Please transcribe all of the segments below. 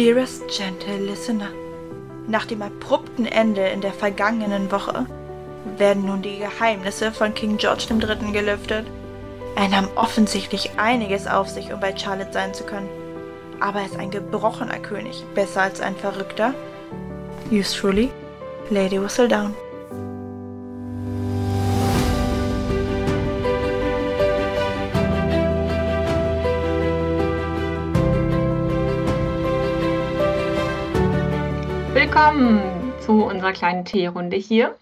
Dearest Gentle Listener, nach dem abrupten Ende in der vergangenen Woche werden nun die Geheimnisse von King George III. gelüftet. Er nahm offensichtlich einiges auf sich, um bei Charlotte sein zu können. Aber er ist ein gebrochener König, besser als ein Verrückter. Truly, Lady Whistledown. Willkommen zu unserer kleinen Teerunde hier.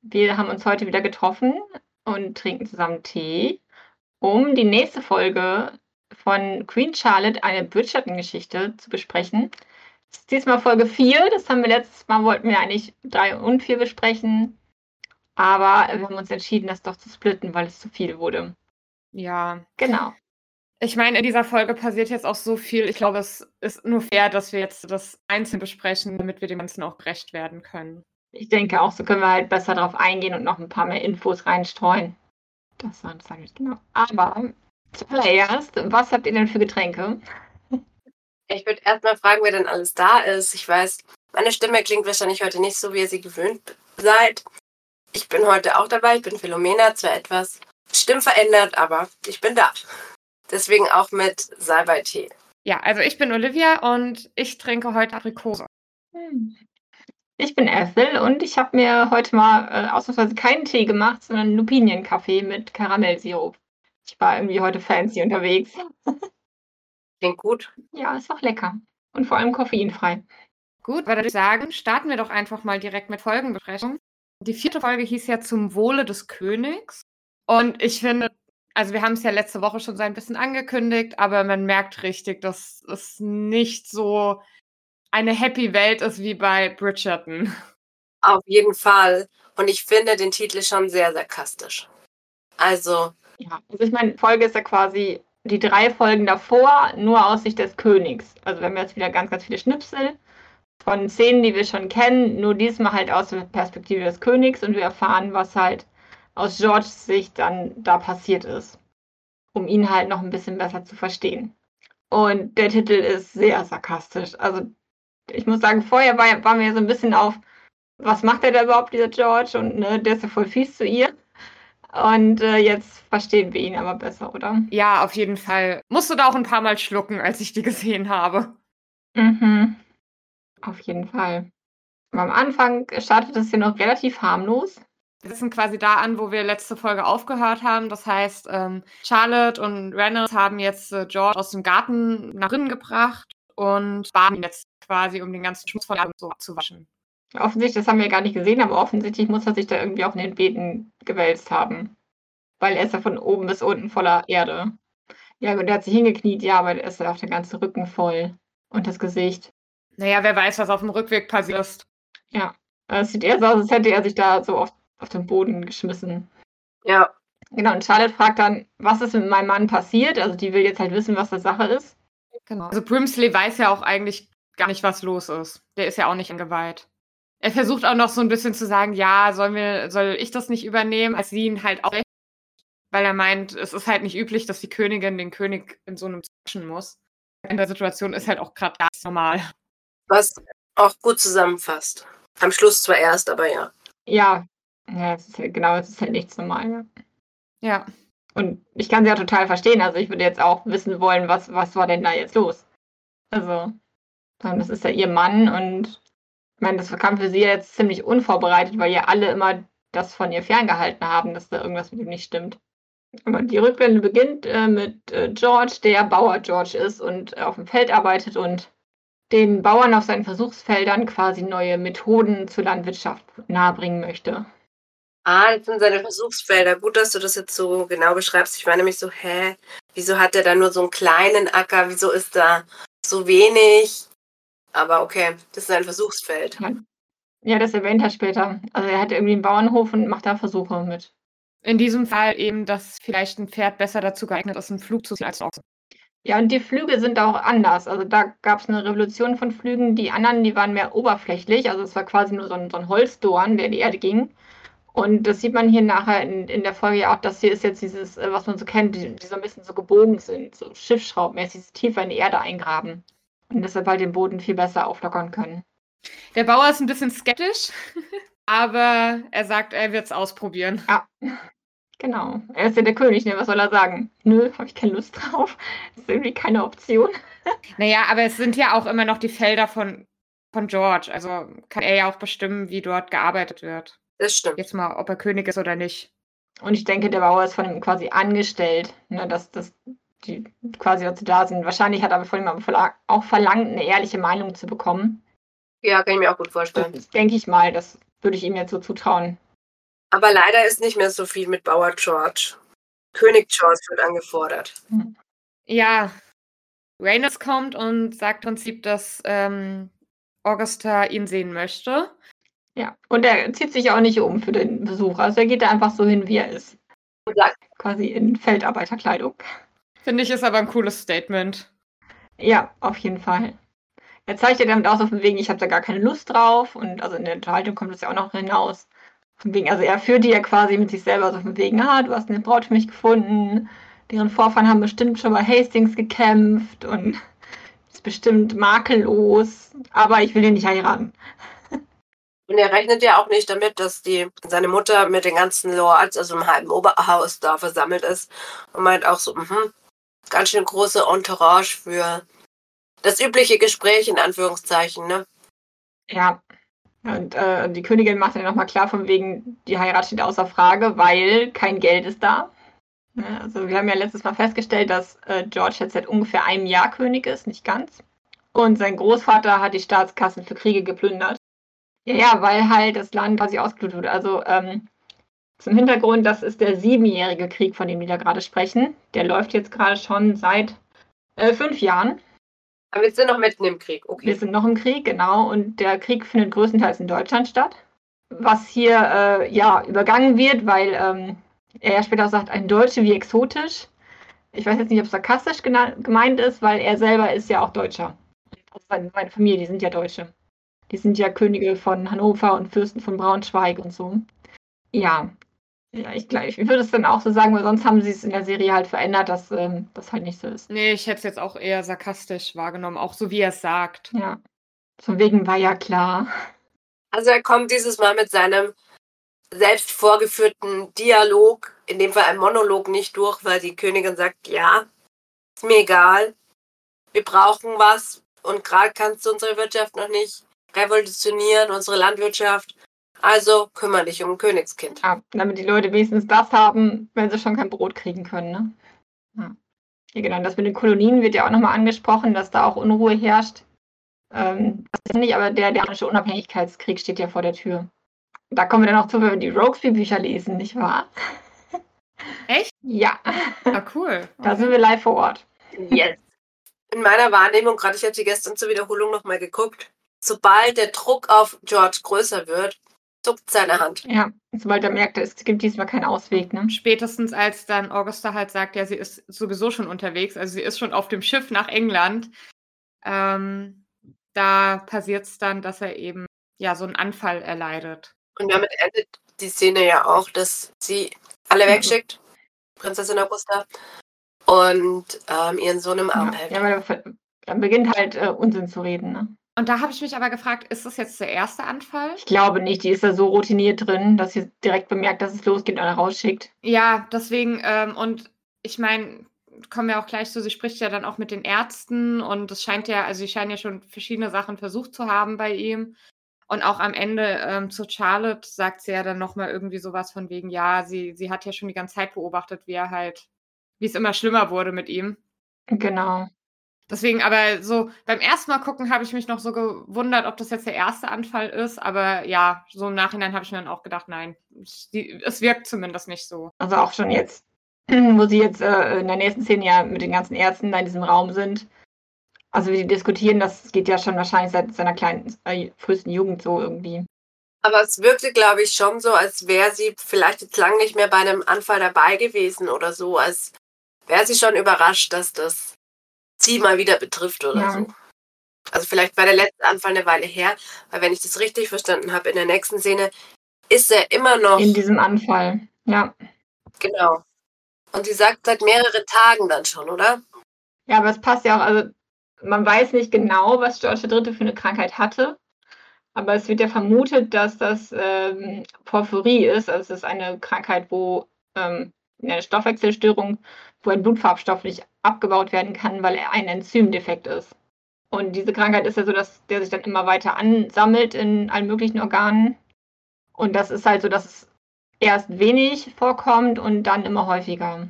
Wir haben uns heute wieder getroffen und trinken zusammen Tee, um die nächste Folge von Queen Charlotte, eine Bridgerton-Geschichte, zu besprechen. Das ist diesmal Folge 4. Das haben wir letztes Mal, wollten wir eigentlich 3 und 4 besprechen. Aber wir haben uns entschieden, das doch zu splitten, weil es zu viel wurde. Ja. Genau. Ich meine, in dieser Folge passiert jetzt auch so viel. Ich glaube, es ist nur fair, dass wir jetzt das einzeln besprechen, damit wir dem Ganzen auch gerecht werden können. Ich denke auch, so können wir halt besser darauf eingehen und noch ein paar mehr Infos reinstreuen. Das war das ich genau. Aber zuallererst, was habt ihr denn für Getränke? Ich würde erstmal fragen, wer denn alles da ist. Ich weiß, meine Stimme klingt wahrscheinlich heute nicht so, wie ihr sie gewöhnt seid. Ich bin heute auch dabei. Ich bin Philomena, zwar etwas stimmverändert, aber ich bin da. Deswegen auch mit Salbei-Tee. Ja, also ich bin Olivia und ich trinke heute Aprikose. Hm. Ich bin Ethel und ich habe mir heute mal äh, ausnahmsweise keinen Tee gemacht, sondern Lupinienkaffee mit Karamellsirup. Ich war irgendwie heute fancy unterwegs. Klingt gut. Ja, ist auch lecker. Und vor allem koffeinfrei. Gut, würde ich sagen, starten wir doch einfach mal direkt mit Folgenbesprechung. Die vierte Folge hieß ja zum Wohle des Königs. Und ich finde, also wir haben es ja letzte Woche schon so ein bisschen angekündigt, aber man merkt richtig, dass es nicht so eine happy Welt ist wie bei Bridgerton. Auf jeden Fall. Und ich finde den Titel schon sehr sarkastisch. Also. Ja, also ich meine, Folge ist ja quasi die drei Folgen davor nur aus Sicht des Königs. Also wir haben jetzt wieder ganz, ganz viele Schnipsel von Szenen, die wir schon kennen, nur diesmal halt aus der Perspektive des Königs und wir erfahren, was halt aus Georges Sicht dann da passiert ist, um ihn halt noch ein bisschen besser zu verstehen. Und der Titel ist sehr sarkastisch. Also ich muss sagen, vorher war, waren wir so ein bisschen auf, was macht er da überhaupt, dieser George? Und ne, der ist ja voll fies zu ihr. Und äh, jetzt verstehen wir ihn aber besser, oder? Ja, auf jeden Fall. Musst du da auch ein paar Mal schlucken, als ich die gesehen habe. Mhm. Auf jeden Fall. Am Anfang startet es ja noch relativ harmlos. Wir sind quasi da an, wo wir letzte Folge aufgehört haben. Das heißt, ähm, Charlotte und Reynolds haben jetzt äh, George aus dem Garten nach drinnen gebracht und baden ihn jetzt quasi, um den ganzen Schmutz von so abzuwaschen. Offensichtlich, das haben wir gar nicht gesehen, aber offensichtlich muss er sich da irgendwie auf den Beeten gewälzt haben. Weil er ist ja von oben bis unten voller Erde. Ja, gut, er hat sich hingekniet, ja, aber er ist ja auch der ganze Rücken voll. Und das Gesicht. Naja, wer weiß, was auf dem Rückweg passiert. Ja, es sieht eher so aus, als hätte er sich da so auf auf den Boden geschmissen. Ja. Genau, und Charlotte fragt dann, was ist mit meinem Mann passiert? Also die will jetzt halt wissen, was da Sache ist. Genau. Also Brimsley weiß ja auch eigentlich gar nicht, was los ist. Der ist ja auch nicht eingeweiht. Er versucht auch noch so ein bisschen zu sagen, ja, sollen wir, soll ich das nicht übernehmen, als sie ihn halt auch weil er meint, es ist halt nicht üblich, dass die Königin den König in so einem zwischen muss. In der Situation ist halt auch gerade ganz normal. Was auch gut zusammenfasst. Am Schluss zwar erst, aber ja. Ja, ja, es ist halt, genau, es ist halt nichts normal. Ja. ja. Und ich kann sie ja total verstehen. Also ich würde jetzt auch wissen wollen, was, was war denn da jetzt los? Also, das ist ja ihr Mann und ich meine, das kam für sie jetzt ziemlich unvorbereitet, weil ja alle immer das von ihr ferngehalten haben, dass da irgendwas mit ihm nicht stimmt. Aber die Rückblende beginnt äh, mit äh, George, der Bauer George ist und auf dem Feld arbeitet und den Bauern auf seinen Versuchsfeldern quasi neue Methoden zur Landwirtschaft nahebringen möchte. Ah, das sind seine Versuchsfelder. Gut, dass du das jetzt so genau beschreibst. Ich war nämlich so, hä, wieso hat er da nur so einen kleinen Acker? Wieso ist da so wenig? Aber okay, das ist ein Versuchsfeld. Ja, das erwähnt er später. Also er hat irgendwie einen Bauernhof und macht da Versuche mit. In diesem Fall eben, dass vielleicht ein Pferd besser dazu geeignet ist, einen Flug zu ziehen als ein Ochse. Ja, und die Flüge sind auch anders. Also da gab es eine Revolution von Flügen. Die anderen, die waren mehr oberflächlich. Also es war quasi nur so ein, so ein Holzdorn, der in die Erde ging. Und das sieht man hier nachher in, in der Folge auch, dass hier ist jetzt dieses, äh, was man so kennt, die, die so ein bisschen so gebogen sind, so Schiffsschraubmäßig, tiefer in die Erde eingraben. und deshalb halt den Boden viel besser auflockern können. Der Bauer ist ein bisschen skeptisch, aber er sagt, er wird es ausprobieren. Ja, genau. Er ist ja der König, ne? Was soll er sagen? Nö, habe ich keine Lust drauf. Das ist irgendwie keine Option. Naja, aber es sind ja auch immer noch die Felder von, von George. Also kann er ja auch bestimmen, wie dort gearbeitet wird. Das stimmt. Jetzt mal, ob er König ist oder nicht. Und ich denke, der Bauer ist von ihm quasi angestellt, ne, dass, dass die quasi dazu da sind. Wahrscheinlich hat er aber von ihm auch verlangt, eine ehrliche Meinung zu bekommen. Ja, kann ich mir auch gut vorstellen. Das denke ich mal, das würde ich ihm jetzt so zutrauen. Aber leider ist nicht mehr so viel mit Bauer George. König George wird angefordert. Ja, Rhaenys kommt und sagt im Prinzip, dass ähm, Augusta ihn sehen möchte. Ja, und er zieht sich auch nicht um für den Besuch. Also er geht da einfach so hin, wie er ist. Und sagt, Quasi in Feldarbeiterkleidung. Finde ich, ist aber ein cooles Statement. Ja, auf jeden Fall. Er zeigt ja damit aus, auf dem Wegen, ich habe da gar keine Lust drauf. Und also in der Unterhaltung kommt das ja auch noch hinaus. Von wegen, also er führt die ja quasi mit sich selber so von wegen, ah, du hast eine Braut für mich gefunden. Deren Vorfahren haben bestimmt schon bei Hastings gekämpft und ist bestimmt makellos. Aber ich will ihn nicht heiraten. Und er rechnet ja auch nicht damit, dass die, seine Mutter mit den ganzen Lords, also im halben Oberhaus, da versammelt ist. Und meint auch so, mhm, ganz schön große Entourage für das übliche Gespräch, in Anführungszeichen, ne? Ja. Und äh, die Königin macht dann nochmal klar, von wegen, die Heirat steht außer Frage, weil kein Geld ist da. Ja, also wir haben ja letztes Mal festgestellt, dass äh, George jetzt seit ungefähr einem Jahr König ist, nicht ganz. Und sein Großvater hat die Staatskassen für Kriege geplündert. Ja, ja, weil halt das Land quasi ausgeblutet wurde. Also ähm, zum Hintergrund, das ist der siebenjährige Krieg, von dem wir da gerade sprechen. Der läuft jetzt gerade schon seit äh, fünf Jahren. Aber wir sind noch mitten im Krieg, Wir okay. sind noch im Krieg, genau. Und der Krieg findet größtenteils in Deutschland statt. Was hier äh, ja übergangen wird, weil ähm, er ja später auch sagt, ein Deutsche wie exotisch. Ich weiß jetzt nicht, ob es sarkastisch gemeint ist, weil er selber ist ja auch Deutscher. Also seine, seine Familie, die sind ja Deutsche. Die sind ja Könige von Hannover und Fürsten von Braunschweig und so. Ja. Ja, ich, ich würde es dann auch so sagen, weil sonst haben sie es in der Serie halt verändert, dass ähm, das halt nicht so ist. Nee, ich hätte es jetzt auch eher sarkastisch wahrgenommen, auch so wie er es sagt. Ja. Von wegen war ja klar. Also er kommt dieses Mal mit seinem selbst vorgeführten Dialog, in dem Fall ein Monolog, nicht durch, weil die Königin sagt, ja, ist mir egal, wir brauchen was und gerade kannst du unsere Wirtschaft noch nicht revolutionieren, unsere Landwirtschaft. Also kümmere dich um ein Königskind. Ja, damit die Leute wenigstens das haben, wenn sie schon kein Brot kriegen können. Ne? Ja. ja, genau. Und das mit den Kolonien wird ja auch nochmal angesprochen, dass da auch Unruhe herrscht. Ähm, das ist nicht, aber der iranische Unabhängigkeitskrieg steht ja vor der Tür. Da kommen wir dann auch zu, wenn wir die Rokesby-Bücher lesen, nicht wahr? Echt? Ja, Ah, cool. da sind wir live vor Ort. Yes. In meiner Wahrnehmung, gerade ich hatte gestern zur Wiederholung nochmal geguckt, sobald der Druck auf George größer wird, zuckt seine Hand. Ja, sobald er merkt, es gibt diesmal keinen Ausweg. Ne? Spätestens als dann Augusta halt sagt, ja, sie ist sowieso schon unterwegs, also sie ist schon auf dem Schiff nach England. Ähm, da passiert es dann, dass er eben ja so einen Anfall erleidet. Und damit endet die Szene ja auch, dass sie alle Ja. wegschickt, Prinzessin Augusta, und ähm, ihren Sohn im Arm Ja, hält. ja, weil er ver- er beginnt halt äh, Unsinn zu reden. Ne? Und da habe ich mich aber gefragt, ist das jetzt der erste Anfall? Ich glaube nicht, die ist da so routiniert drin, dass sie direkt bemerkt, dass es losgeht und rausschickt. Ja, deswegen, ähm, und ich meine, kommen wir auch gleich zu, sie spricht ja dann auch mit den Ärzten und es scheint ja, also sie scheinen ja schon verschiedene Sachen versucht zu haben bei ihm. Und auch am Ende ähm, zu Charlotte sagt sie ja dann nochmal irgendwie sowas von wegen, ja, sie, sie hat ja schon die ganze Zeit beobachtet, wie er halt, wie es immer schlimmer wurde mit ihm. Genau. Deswegen, aber so beim ersten Mal gucken habe ich mich noch so gewundert, ob das jetzt der erste Anfall ist. Aber ja, so im Nachhinein habe ich mir dann auch gedacht, nein, es, die, es wirkt zumindest nicht so. Also auch schon jetzt, wo sie jetzt äh, in der nächsten Szene ja mit den ganzen Ärzten da in diesem Raum sind. Also wie die diskutieren, das geht ja schon wahrscheinlich seit seiner kleinen, äh, frühesten Jugend so irgendwie. Aber es wirkte, glaube ich, schon so, als wäre sie vielleicht jetzt lang nicht mehr bei einem Anfall dabei gewesen oder so, als wäre sie schon überrascht, dass das sie mal wieder betrifft oder Ja. so. Also vielleicht war der letzte Anfall eine Weile her, weil wenn ich das richtig verstanden habe, in der nächsten Szene ist er immer noch, In diesem Anfall. Ja. genau. Und sie sagt seit mehreren Tagen dann schon, oder? Ja, aber es passt ja auch, also man weiß nicht genau, was George III. für eine Krankheit hatte. Aber es wird ja vermutet, dass das ähm, Porphyrie ist. Also es ist eine Krankheit, wo ähm, eine Stoffwechselstörung, wo ein Blutfarbstoff nicht abgebaut werden kann, weil er ein Enzymdefekt ist. Und diese Krankheit ist ja so, dass der sich dann immer weiter ansammelt in allen möglichen Organen. Und das ist halt so, dass es erst wenig vorkommt und dann immer häufiger.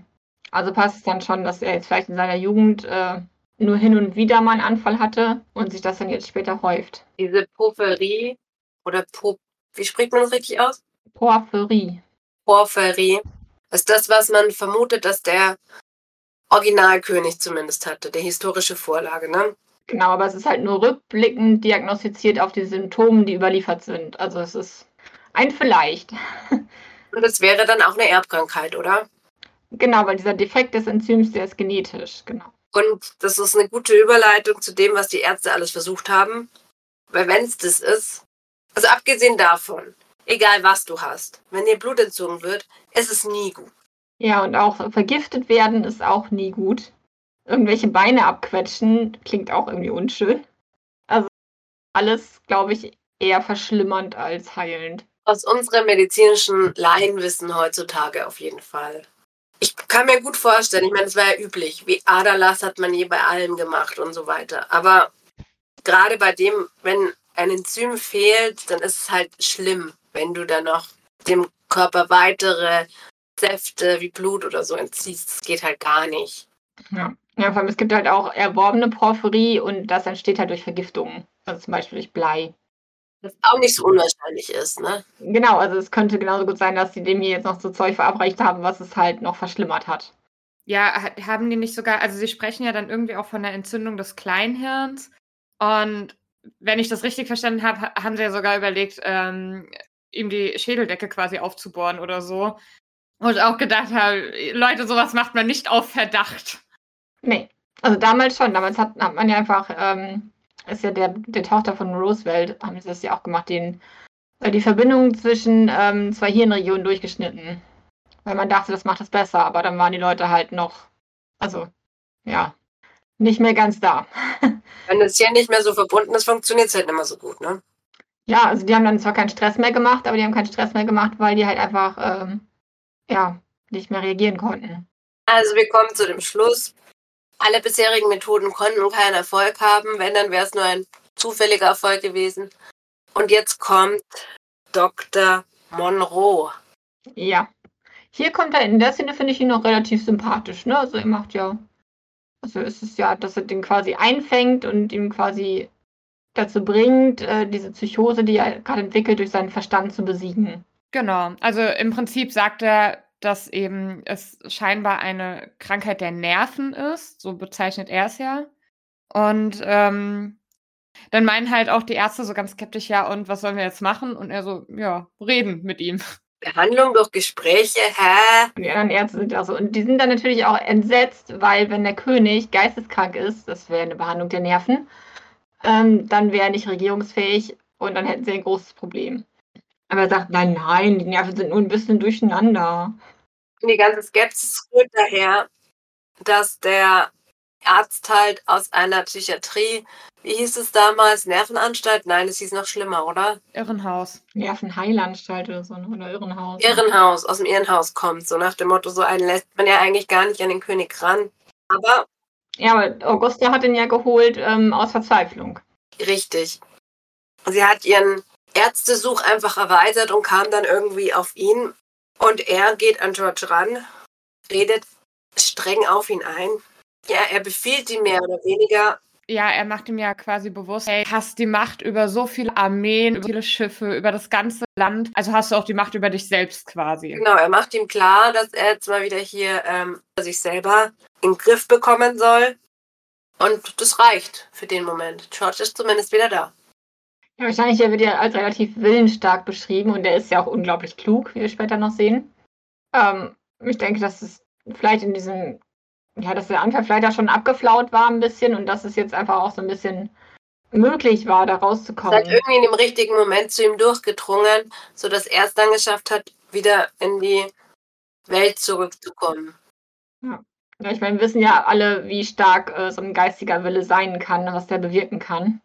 Also passt es dann schon, dass er jetzt vielleicht in seiner Jugend äh, nur hin und wieder mal einen Anfall hatte und sich das dann jetzt später häuft. Diese Porphyrie oder po wie spricht man das richtig aus? Porphyrie. Porphyrie ist das, was man vermutet, dass der Originalkönig zumindest hatte, der historische Vorlage, ne? Genau, aber es ist halt nur rückblickend diagnostiziert auf die Symptome, die überliefert sind. Also es ist ein vielleicht. Und es wäre dann auch eine Erbkrankheit, oder? Genau, weil dieser Defekt des Enzyms, der ist genetisch, genau. Und das ist eine gute Überleitung zu dem, was die Ärzte alles versucht haben. Weil wenn es das ist, also abgesehen davon, egal was du hast, wenn dir Blut entzogen wird, ist es nie gut. Ja, und auch vergiftet werden ist auch nie gut. Irgendwelche Beine abquetschen klingt auch irgendwie unschön. Also alles, glaube ich, eher verschlimmernd als heilend. Aus unserem medizinischen Laienwissen heutzutage auf jeden Fall. Ich kann mir gut vorstellen, ich meine, es war ja üblich, wie Aderlass hat man je bei allem gemacht und so weiter. Aber gerade bei dem, wenn ein Enzym fehlt, dann ist es halt schlimm, wenn du dann noch dem Körper weitere Säfte wie Blut oder so entziehst. Das geht halt gar nicht. Ja. ja, vor allem es gibt halt auch erworbene Porphyrie und das entsteht halt durch Vergiftungen. Also zum Beispiel durch Blei. Was auch nicht so unwahrscheinlich ist, ne? Genau, also es könnte genauso gut sein, dass sie dem hier jetzt noch so Zeug verabreicht haben, was es halt noch verschlimmert hat. Ja, haben die nicht sogar, also sie sprechen ja dann irgendwie auch von der Entzündung des Kleinhirns. Und wenn ich das richtig verstanden habe, haben sie ja sogar überlegt, ähm, ihm die Schädeldecke quasi aufzubohren oder so. Und auch gedacht haben, Leute, sowas macht man nicht auf Verdacht. Nee, also damals schon. Damals hat, hat man ja einfach ähm, ist ja der, der Tochter von Roosevelt, haben sie das ja auch gemacht, den, äh, die Verbindung zwischen ähm, zwei Hirnregionen durchgeschnitten. Weil man dachte, das macht es besser, aber dann waren die Leute halt noch, also, ja, nicht mehr ganz da. Wenn das hier nicht mehr so verbunden ist, funktioniert es halt nicht mehr so gut, ne? Ja, also die haben dann zwar keinen Stress mehr gemacht, aber die haben keinen Stress mehr gemacht, weil die halt einfach, ähm, ja, nicht mehr reagieren konnten. Also wir kommen zu dem Schluss, alle bisherigen Methoden konnten keinen Erfolg haben. Wenn, dann wäre es nur ein zufälliger Erfolg gewesen. Und jetzt kommt Dr. Monroe. Ja. Hier kommt er in der Szene, finde ich ihn noch relativ sympathisch. Ne? Also er macht ja. Also ist es ja, dass er den quasi einfängt und ihm quasi dazu bringt, äh, diese Psychose, die er gerade entwickelt, durch seinen Verstand zu besiegen. Genau. Also im Prinzip sagt er, dass eben es scheinbar eine Krankheit der Nerven ist, so bezeichnet er es ja. Und ähm, dann meinen halt auch die Ärzte so ganz skeptisch, ja, und was sollen wir jetzt machen? Und er so, ja, reden mit ihm. Behandlung durch Gespräche, hä? Die anderen Ärzte sind also, und die sind dann natürlich auch entsetzt, weil wenn der König geisteskrank ist, das wäre eine Behandlung der Nerven, ähm, dann wäre er nicht regierungsfähig und dann hätten sie ein großes Problem. Aber er sagt, nein, nein, die Nerven sind nur ein bisschen durcheinander. Die ganze Skepsis rührt daher, dass der Arzt halt aus einer Psychiatrie, wie hieß es damals, Nervenanstalt? Nein, es hieß noch schlimmer, oder? Irrenhaus. Nervenheilanstalt oder so, oder Irrenhaus. Irrenhaus, aus dem Irrenhaus kommt, so nach dem Motto, so einen lässt man ja eigentlich gar nicht an den König ran. Aber. Ja, aber Augusta hat ihn ja geholt ähm, aus Verzweiflung. Richtig. Sie hat ihren Ärztesuch einfach erweitert und kam dann irgendwie auf ihn. Und er geht an George ran, redet streng auf ihn ein. Ja, er befiehlt ihm mehr oder weniger. Ja, er macht ihm ja quasi bewusst, hey, hast die Macht über so viele Armeen, über viele Schiffe, über das ganze Land. Also hast du auch die Macht über dich selbst quasi. Genau, er macht ihm klar, dass er jetzt mal wieder hier ähm, sich selber in den Griff bekommen soll. Und das reicht für den Moment. George ist zumindest wieder da. Ja, wahrscheinlich er wird ja als relativ willensstark beschrieben und er ist ja auch unglaublich klug, wie wir später noch sehen. Ähm, ich denke, dass es vielleicht in diesem, ja, dass der Anfang vielleicht auch schon abgeflaut war ein bisschen und dass es jetzt einfach auch so ein bisschen möglich war, da rauszukommen. Es hat irgendwie in dem richtigen Moment zu ihm durchgedrungen, sodass er es dann geschafft hat, wieder in die Welt zurückzukommen. Ja. Ja, ich meine, wir wissen ja alle, wie stark äh, so ein geistiger Wille sein kann, was der bewirken kann.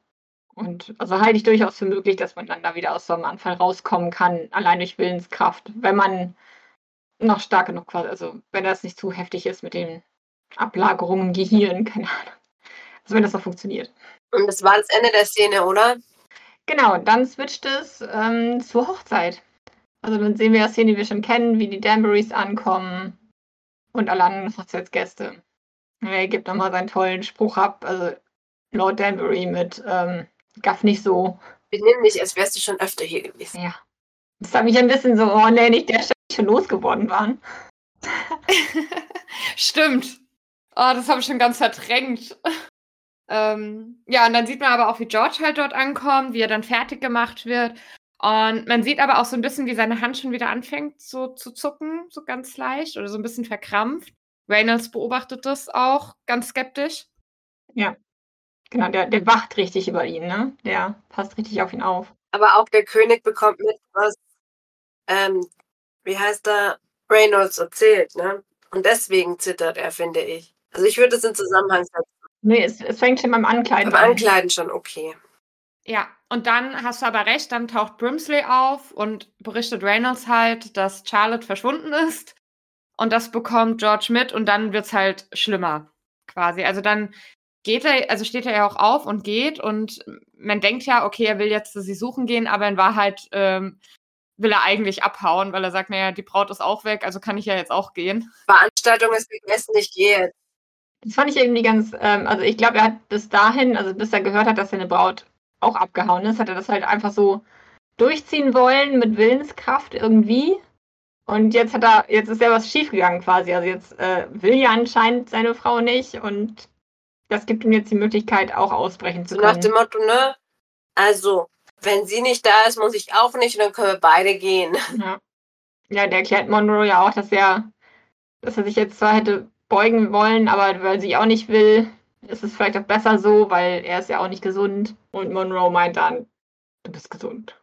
Und also halte ich durchaus für möglich, dass man dann da wieder aus so einem Anfall rauskommen kann, allein durch Willenskraft, wenn man noch stark genug quasi, also wenn das nicht zu heftig ist mit den Ablagerungen im Gehirn, keine Ahnung. Also wenn das noch funktioniert. Und das war das Ende der Szene, oder? Genau, dann switcht es ähm, zur Hochzeit. Also dann sehen wir ja Szenen, die wir schon kennen, wie die Danburys ankommen und alle anderen Hochzeitsgäste. Er gibt nochmal seinen tollen Spruch ab, also Lord Danbury mit ähm, Gaff nicht so. Benimm dich, als wärst du schon öfter hier gewesen. Ja. Das hat mich ein bisschen so, oh nee, nicht der Stelle schon losgeworden waren. Stimmt. Oh, das habe ich schon ganz verdrängt. ähm, ja, und dann sieht man aber auch, wie George halt dort ankommt, wie er dann fertig gemacht wird. Und man sieht aber auch so ein bisschen, wie seine Hand schon wieder anfängt so zu zucken, so ganz leicht oder so ein bisschen verkrampft. Reynolds beobachtet das auch ganz skeptisch. Ja. Genau, der, der wacht richtig über ihn, ne? Der passt richtig auf ihn auf. Aber auch der König bekommt mit, was, ähm, wie heißt er, Reynolds erzählt, ne? Und deswegen zittert er, finde ich. Also ich würde es in Zusammenhang setzen. Nee, es, es fängt schon beim Ankleiden Beim an. Ankleiden schon okay. Ja, und dann hast du aber recht, dann taucht Brimsley auf und berichtet Reynolds halt, dass Charlotte verschwunden ist. Und das bekommt George mit und dann wird es halt schlimmer, quasi. Also dann geht er, also steht er ja auch auf und geht und man denkt ja, okay, er will jetzt sie suchen gehen, aber in Wahrheit ähm, will er eigentlich abhauen, weil er sagt, naja, die Braut ist auch weg, also kann ich ja jetzt auch gehen. Veranstaltung ist gegessen, ich gehe jetzt. Das fand ich irgendwie ganz, ähm, also ich glaube, er hat bis dahin, also bis er gehört hat, dass seine Braut auch abgehauen ist, hat er das halt einfach so durchziehen wollen mit Willenskraft irgendwie. Und jetzt hat er, jetzt ist ja was schiefgegangen quasi. Also jetzt äh, will ja anscheinend seine Frau nicht und das gibt ihm jetzt die Möglichkeit, auch ausbrechen zu So nach können. dem Motto, ne? Also, wenn sie nicht da ist, muss ich auch nicht und dann können wir beide gehen. Ja. ja, der erklärt Monroe ja auch, dass er, dass er sich jetzt zwar hätte beugen wollen, aber weil sie auch nicht will, ist es vielleicht auch besser so, weil er ist ja auch nicht gesund. Und Monroe meint dann, du bist gesund.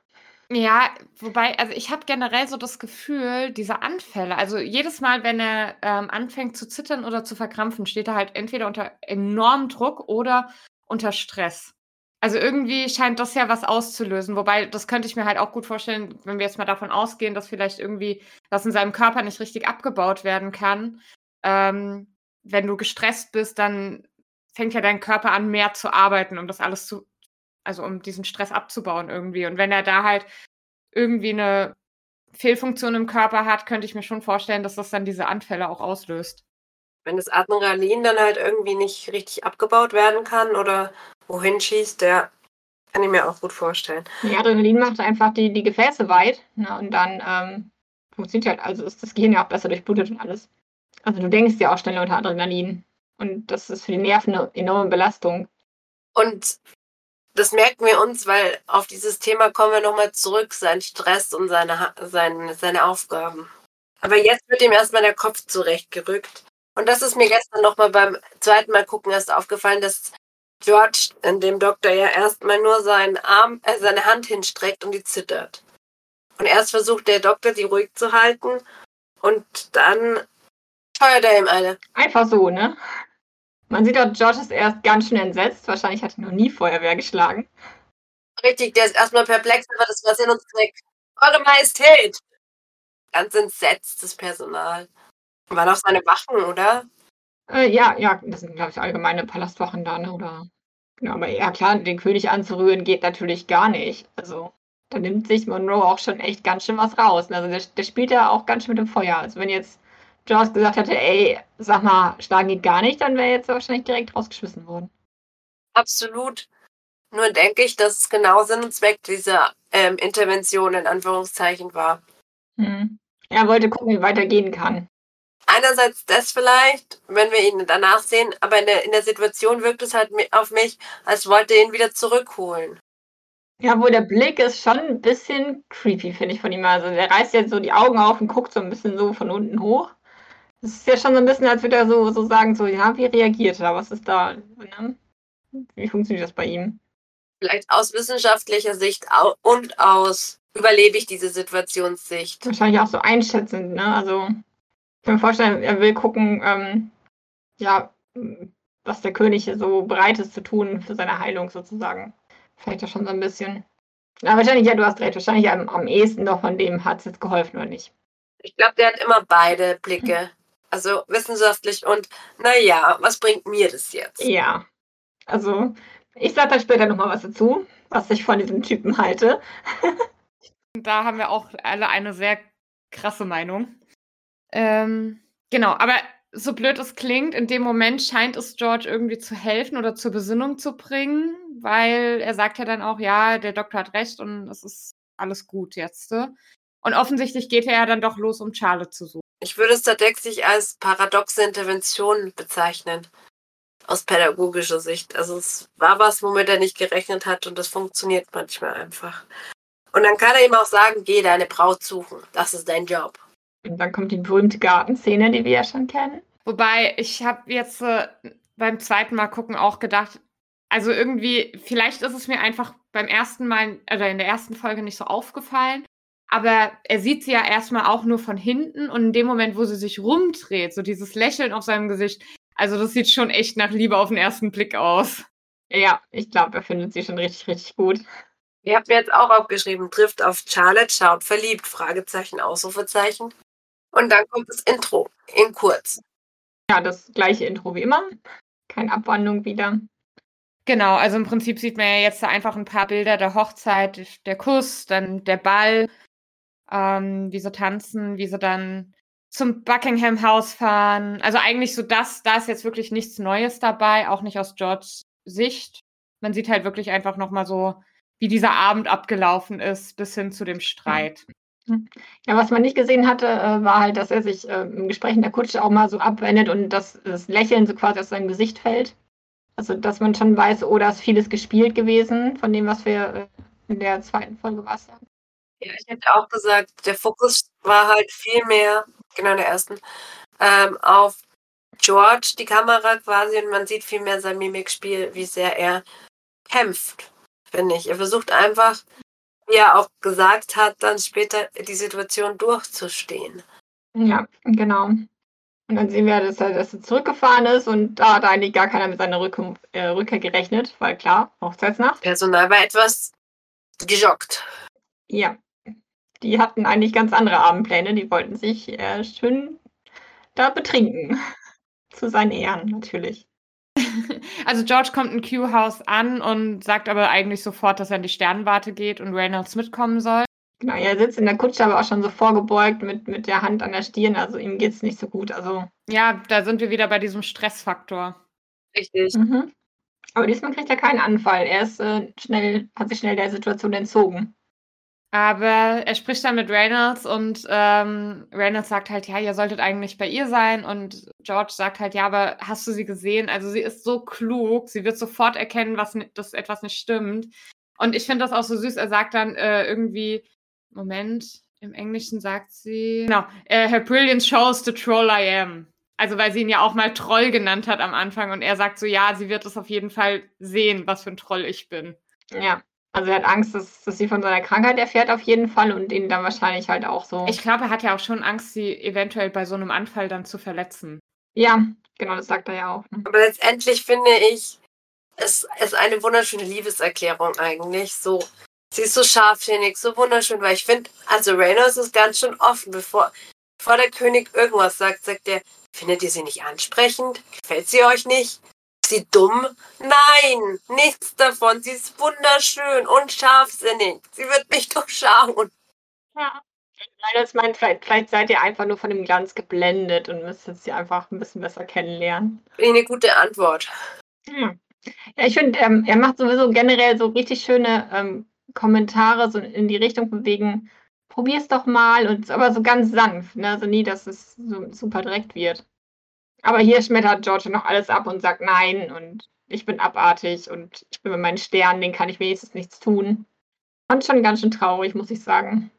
Ja, wobei, also ich habe generell so das Gefühl, diese Anfälle, also jedes Mal, wenn er ähm, anfängt zu zittern oder zu verkrampfen, steht er halt entweder unter enormem Druck oder unter Stress. Also irgendwie scheint das ja was auszulösen, wobei das könnte ich mir halt auch gut vorstellen, wenn wir jetzt mal davon ausgehen, dass vielleicht irgendwie das in seinem Körper nicht richtig abgebaut werden kann. Ähm, wenn du gestresst bist, dann fängt ja dein Körper an, mehr zu arbeiten, um das alles zu, also um diesen Stress abzubauen irgendwie. Und wenn er da halt irgendwie eine Fehlfunktion im Körper hat, könnte ich mir schon vorstellen, dass das dann diese Anfälle auch auslöst. Wenn das Adrenalin dann halt irgendwie nicht richtig abgebaut werden kann oder wohin schießt, der kann ich mir auch gut vorstellen. Die Adrenalin macht einfach die, die Gefäße weit ne, und dann ähm, funktioniert halt, also ist das Gehirn ja auch besser durchblutet und alles. Also du denkst ja auch schneller unter Adrenalin und das ist für die Nerven eine enorme Belastung. Und das merken wir uns, weil auf dieses Thema kommen wir nochmal zurück, sein Stress und seine, seine, seine Aufgaben. Aber jetzt wird ihm erstmal der Kopf zurechtgerückt. Und das ist mir gestern nochmal beim zweiten Mal gucken erst aufgefallen, dass George dem Doktor ja erstmal nur seinen Arm, äh, seine Hand hinstreckt und die zittert. Und erst versucht der Doktor, die ruhig zu halten und dann feuert er ihm eine. Einfach so, ne? Man sieht auch, George ist erst ganz schön entsetzt. Wahrscheinlich hat er noch nie Feuerwehr geschlagen. Richtig, der ist erstmal perplex, aber das war Sinn und Zweck. Eure Majestät! Ganz entsetztes Personal. Waren auch seine Wachen, oder? Äh, ja, ja, das sind, glaube ich, allgemeine Palastwachen da, ne? Oder. Genau, aber ja, klar, den König anzurühren geht natürlich gar nicht. Also, da nimmt sich Monroe auch schon echt ganz schön was raus. Also, der, der spielt ja auch ganz schön mit dem Feuer. Also, wenn jetzt George gesagt hätte, ey, sag mal, schlagen geht gar nicht, dann wäre jetzt wahrscheinlich direkt rausgeschmissen worden. Absolut. Nur denke ich, dass es genau Sinn und Zweck dieser ähm, Intervention in Anführungszeichen war. Hm. Er wollte gucken, wie weiter gehen kann. Einerseits das vielleicht, wenn wir ihn danach sehen, aber in der, in der Situation wirkt es halt auf mich, als wollte er ihn wieder zurückholen. Ja, wohl der Blick ist schon ein bisschen creepy, finde ich von ihm. Also, der reißt jetzt so die Augen auf und guckt so ein bisschen so von unten hoch. Das ist ja schon so ein bisschen, als würde er so, so sagen, so, ja, wie reagiert er? Was ist da? Ne? Wie funktioniert das bei ihm? Vielleicht aus wissenschaftlicher Sicht und aus überlebe ich diese Situationssicht. Wahrscheinlich auch so einschätzend, ne? Also, ich kann mir vorstellen, er will gucken, ähm, ja, was der König so bereit ist zu tun für seine Heilung sozusagen. Vielleicht ja schon so ein bisschen. Na, wahrscheinlich, ja, du hast recht. Wahrscheinlich am, am ehesten doch von dem hat es jetzt geholfen, oder nicht? Ich glaube, der hat immer beide Blicke. Also wissenschaftlich und, naja, was bringt mir das jetzt? Ja. Also, ich sage da später nochmal was dazu, was ich von diesem Typen halte. da haben wir auch alle eine sehr krasse Meinung. Ähm, genau, aber so blöd es klingt, in dem Moment scheint es George irgendwie zu helfen oder zur Besinnung zu bringen, weil er sagt ja dann auch, ja, der Doktor hat recht und es ist alles gut jetzt. Und offensichtlich geht er ja dann doch los, um Charlotte zu suchen. Ich würde es tatsächlich als paradoxe Intervention bezeichnen. Aus pädagogischer Sicht. Also es war was, womit er nicht gerechnet hat und das funktioniert manchmal einfach. Und dann kann er ihm auch sagen, geh deine Braut suchen. Das ist dein Job. Und dann kommt die berühmte Gartenszene, die wir ja schon kennen. Wobei, ich habe jetzt äh, beim zweiten Mal gucken auch gedacht, also irgendwie, vielleicht ist es mir einfach beim ersten Mal, oder in der ersten Folge nicht so aufgefallen. Aber er sieht sie ja erstmal auch nur von hinten und in dem Moment, wo sie sich rumdreht, so dieses Lächeln auf seinem Gesicht, also das sieht schon echt nach Liebe auf den ersten Blick aus. Ja, ich glaube, er findet sie schon richtig, richtig gut. Ihr habt mir jetzt auch aufgeschrieben, trifft auf Charlotte, schaut verliebt, Fragezeichen, Ausrufezeichen. Und dann kommt das Intro, in kurz. Ja, das gleiche Intro wie immer. Keine Abwandlung wieder. Genau, also im Prinzip sieht man ja jetzt einfach ein paar Bilder der Hochzeit, der Kuss, dann der Ball, ähm, wie sie tanzen, wie sie dann zum Buckingham House fahren. Also eigentlich so das, da ist jetzt wirklich nichts Neues dabei, auch nicht aus Georges Sicht. Man sieht halt wirklich einfach nochmal so, wie dieser Abend abgelaufen ist, bis hin zu dem Streit. Ja, was man nicht gesehen hatte, äh, war halt, dass er sich äh, im Gespräch in der Kutsche auch mal so abwendet und dass das Lächeln so quasi aus seinem Gesicht fällt. Also, dass man schon weiß, oh, da ist vieles gespielt gewesen von dem, was wir äh, in der zweiten Folge war. Ja, ich hätte auch gesagt, der Fokus war halt viel mehr, genau in der ersten, ähm, auf George, die Kamera quasi, und man sieht viel mehr sein Mimikspiel, wie sehr er kämpft, finde ich. Er versucht einfach wie er auch gesagt hat, dann später die Situation durchzustehen. Ja, genau. Und dann sehen wir, dass er, dass er zurückgefahren ist und da hat eigentlich gar keiner mit seiner Rück äh, Rückkehr gerechnet, weil klar, Hochzeitsnacht. Personal war etwas geschockt. Ja, die hatten eigentlich ganz andere Abendpläne, die wollten sich äh, schön da betrinken. Zu seinen Ehren natürlich. Also George kommt in Q-House an und sagt aber eigentlich sofort, dass er in die Sternwarte geht und Reynolds mitkommen soll. Genau, er sitzt in der Kutsche, aber auch schon so vorgebeugt mit, mit der Hand an der Stirn. Also ihm geht es nicht so gut. Also ja, da sind wir wieder bei diesem Stressfaktor. Richtig. Mhm. Aber diesmal kriegt er keinen Anfall. Er ist äh, schnell, hat sich schnell der Situation entzogen. Aber er spricht dann mit Reynolds und ähm, Reynolds sagt halt, ja, ihr solltet eigentlich bei ihr sein. Und George sagt halt, ja, aber hast du sie gesehen? Also sie ist so klug, sie wird sofort erkennen, was, dass etwas nicht stimmt. Und ich finde das auch so süß. Er sagt dann äh, irgendwie, Moment, im Englischen sagt sie, genau, uh, her brilliance shows the troll I am. Also weil sie ihn ja auch mal Troll genannt hat am Anfang und er sagt so, ja, sie wird es auf jeden Fall sehen, was für ein Troll ich bin. Ja, also er hat Angst, dass, dass sie von seiner Krankheit erfährt auf jeden Fall und ihn dann wahrscheinlich halt auch so. Ich glaube, er hat ja auch schon Angst, sie eventuell bei so einem Anfall dann zu verletzen. Ja, genau, das sagt er ja auch. Ne? Aber letztendlich finde ich, es ist eine wunderschöne Liebeserklärung eigentlich. So, sie ist so scharfsinnig, so wunderschön, weil ich finde, also Reynolds ist ganz schön offen, bevor, bevor der König irgendwas sagt, sagt er, findet ihr sie nicht ansprechend? Gefällt sie euch nicht? Sie dumm? Nein, nichts davon. Sie ist wunderschön und scharfsinnig. Sie wird mich durchschauen. Ja. Das meint, vielleicht, vielleicht seid ihr einfach nur von dem Glanz geblendet und müsstet sie einfach ein bisschen besser kennenlernen. Eine gute Antwort. Ja, ja ich finde, ähm, er macht sowieso generell so richtig schöne ähm, Kommentare so in die Richtung von wegen, probier's doch mal und aber so ganz sanft, ne? Also nie, dass es so super direkt wird. Aber hier schmettert George noch alles ab und sagt nein und ich bin abartig und ich bin mit meinen Sternen, den kann ich wenigstens nichts tun. Und schon ganz schön traurig, muss ich sagen.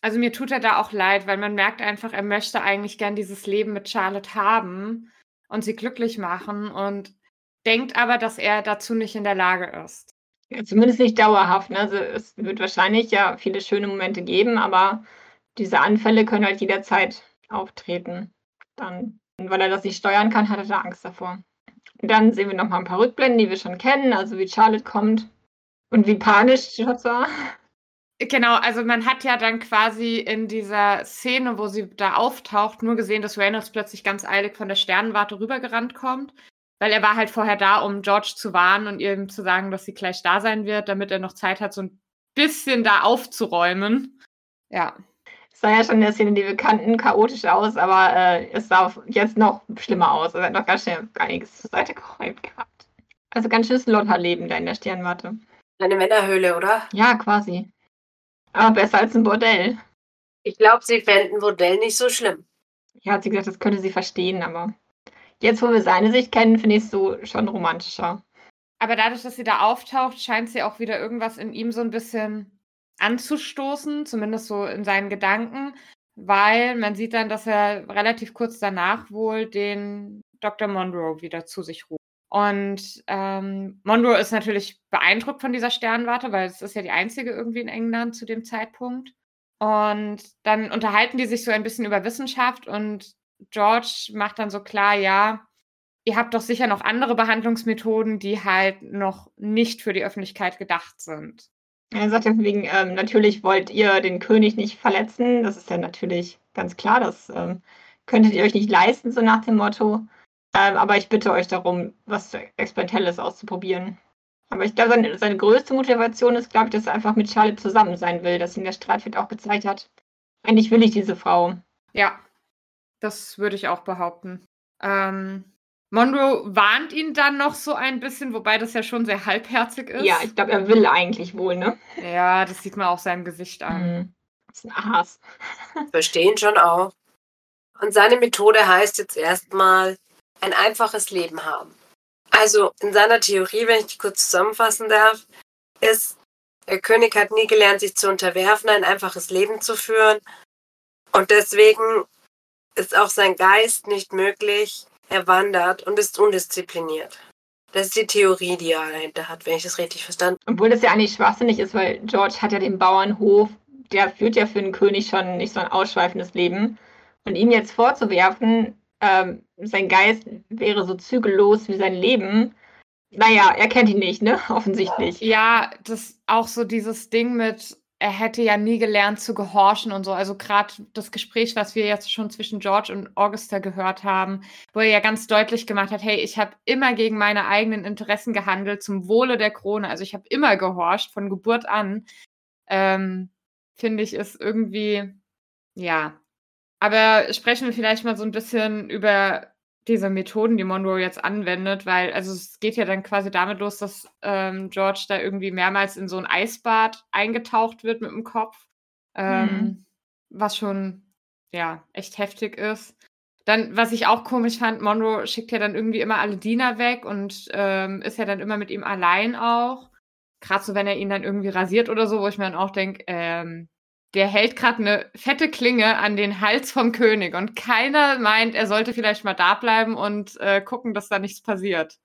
Also mir tut er da auch leid, weil man merkt einfach, er möchte eigentlich gern dieses Leben mit Charlotte haben und sie glücklich machen und denkt aber, dass er dazu nicht in der Lage ist. Ja, zumindest nicht dauerhaft. Ne? Also es wird wahrscheinlich ja viele schöne Momente geben, aber diese Anfälle können halt jederzeit auftreten. Dann weil er das nicht steuern kann, hat er da Angst davor. Dann sehen wir nochmal ein paar Rückblenden, die wir schon kennen, also wie Charlotte kommt und wie panisch George war. Genau, also man hat ja dann quasi in dieser Szene, wo sie da auftaucht, nur gesehen, dass Reynolds plötzlich ganz eilig von der Sternenwarte rübergerannt kommt. Weil er war halt vorher da, um George zu warnen und ihm zu sagen, dass sie gleich da sein wird, damit er noch Zeit hat, so ein bisschen da aufzuräumen. Ja. Es sah ja schon in der Szene, die wir kannten, chaotisch aus, aber äh, es sah jetzt noch schlimmer aus. Er hat noch ganz schnell einiges zur Seite geräumt gehabt. Also ganz schönes Lotterleben da in der Sternwarte. Eine Männerhöhle, oder? Ja, quasi. Aber besser als ein Bordell. Ich glaube, sie fänden Bordell nicht so schlimm. Ja, hat sie gesagt, das könnte sie verstehen, aber jetzt, wo wir seine Sicht kennen, finde ich es so schon romantischer. Aber dadurch, dass sie da auftaucht, scheint sie auch wieder irgendwas in ihm so ein bisschen anzustoßen, zumindest so in seinen Gedanken, weil man sieht dann, dass er relativ kurz danach wohl den Dr. Monroe wieder zu sich ruft. Und ähm, Monroe ist natürlich beeindruckt von dieser Sternwarte, weil es ist ja die einzige irgendwie in England zu dem Zeitpunkt. Und dann unterhalten die sich so ein bisschen über Wissenschaft und George macht dann so klar, ja, ihr habt doch sicher noch andere Behandlungsmethoden, die halt noch nicht für die Öffentlichkeit gedacht sind. Er sagt deswegen, ähm, natürlich wollt ihr den König nicht verletzen. Das ist ja natürlich ganz klar. Das ähm, könntet ihr euch nicht leisten, so nach dem Motto. Ähm, aber ich bitte euch darum, was Experimentelles auszuprobieren. Aber ich glaube, seine, seine, größte Motivation ist, glaube ich, dass er einfach mit Charlotte zusammen sein will, dass ihm der Streitfeld auch gezeigt hat. Eigentlich will ich diese Frau. Ja, das würde ich auch behaupten. Ähm, Monroe warnt ihn dann noch so ein bisschen, wobei das ja schon sehr halbherzig ist. Ja, ich glaube, er will eigentlich wohl, ne? Ja, das sieht man auch seinem Gesicht an. Mhm. Das ist ein Aas. Verstehen schon auch. Und seine Methode heißt jetzt erstmal ein einfaches Leben haben. Also in seiner Theorie, wenn ich die kurz zusammenfassen darf, ist, der König hat nie gelernt, sich zu unterwerfen, ein einfaches Leben zu führen. Und deswegen ist auch sein Geist nicht möglich. Er wandert und ist undiszipliniert. Das ist die Theorie, die er dahinter hat, wenn ich das richtig verstanden habe. Obwohl das ja eigentlich schwachsinnig ist, weil George hat ja den Bauernhof, der führt ja für einen König schon nicht so ein ausschweifendes Leben. Und ihm jetzt vorzuwerfen, ähm, sein Geist wäre so zügellos wie sein Leben. Naja, er kennt ihn nicht, ne? Offensichtlich. Ja, das auch so dieses Ding mit, er hätte ja nie gelernt zu gehorchen und so. Also gerade das Gespräch, was wir jetzt schon zwischen George und Augusta gehört haben, wo er ja ganz deutlich gemacht hat, hey, ich habe immer gegen meine eigenen Interessen gehandelt, zum Wohle der Krone. Also ich habe immer gehorcht, von Geburt an. Ähm, Finde ich, ist irgendwie, ja, aber sprechen wir vielleicht mal so ein bisschen über diese Methoden, die Monroe jetzt anwendet, weil also es geht ja dann quasi damit los, dass ähm, George da irgendwie mehrmals in so ein Eisbad eingetaucht wird mit dem Kopf, ähm, mhm. was schon ja echt heftig ist. Dann, was ich auch komisch fand, Monroe schickt ja dann irgendwie immer alle Diener weg und ähm, ist ja dann immer mit ihm allein auch. Gerade so, wenn er ihn dann irgendwie rasiert oder so, wo ich mir dann auch denke, ähm, der hält gerade eine fette Klinge an den Hals vom König und keiner meint, er sollte vielleicht mal da bleiben und äh, gucken, dass da nichts passiert.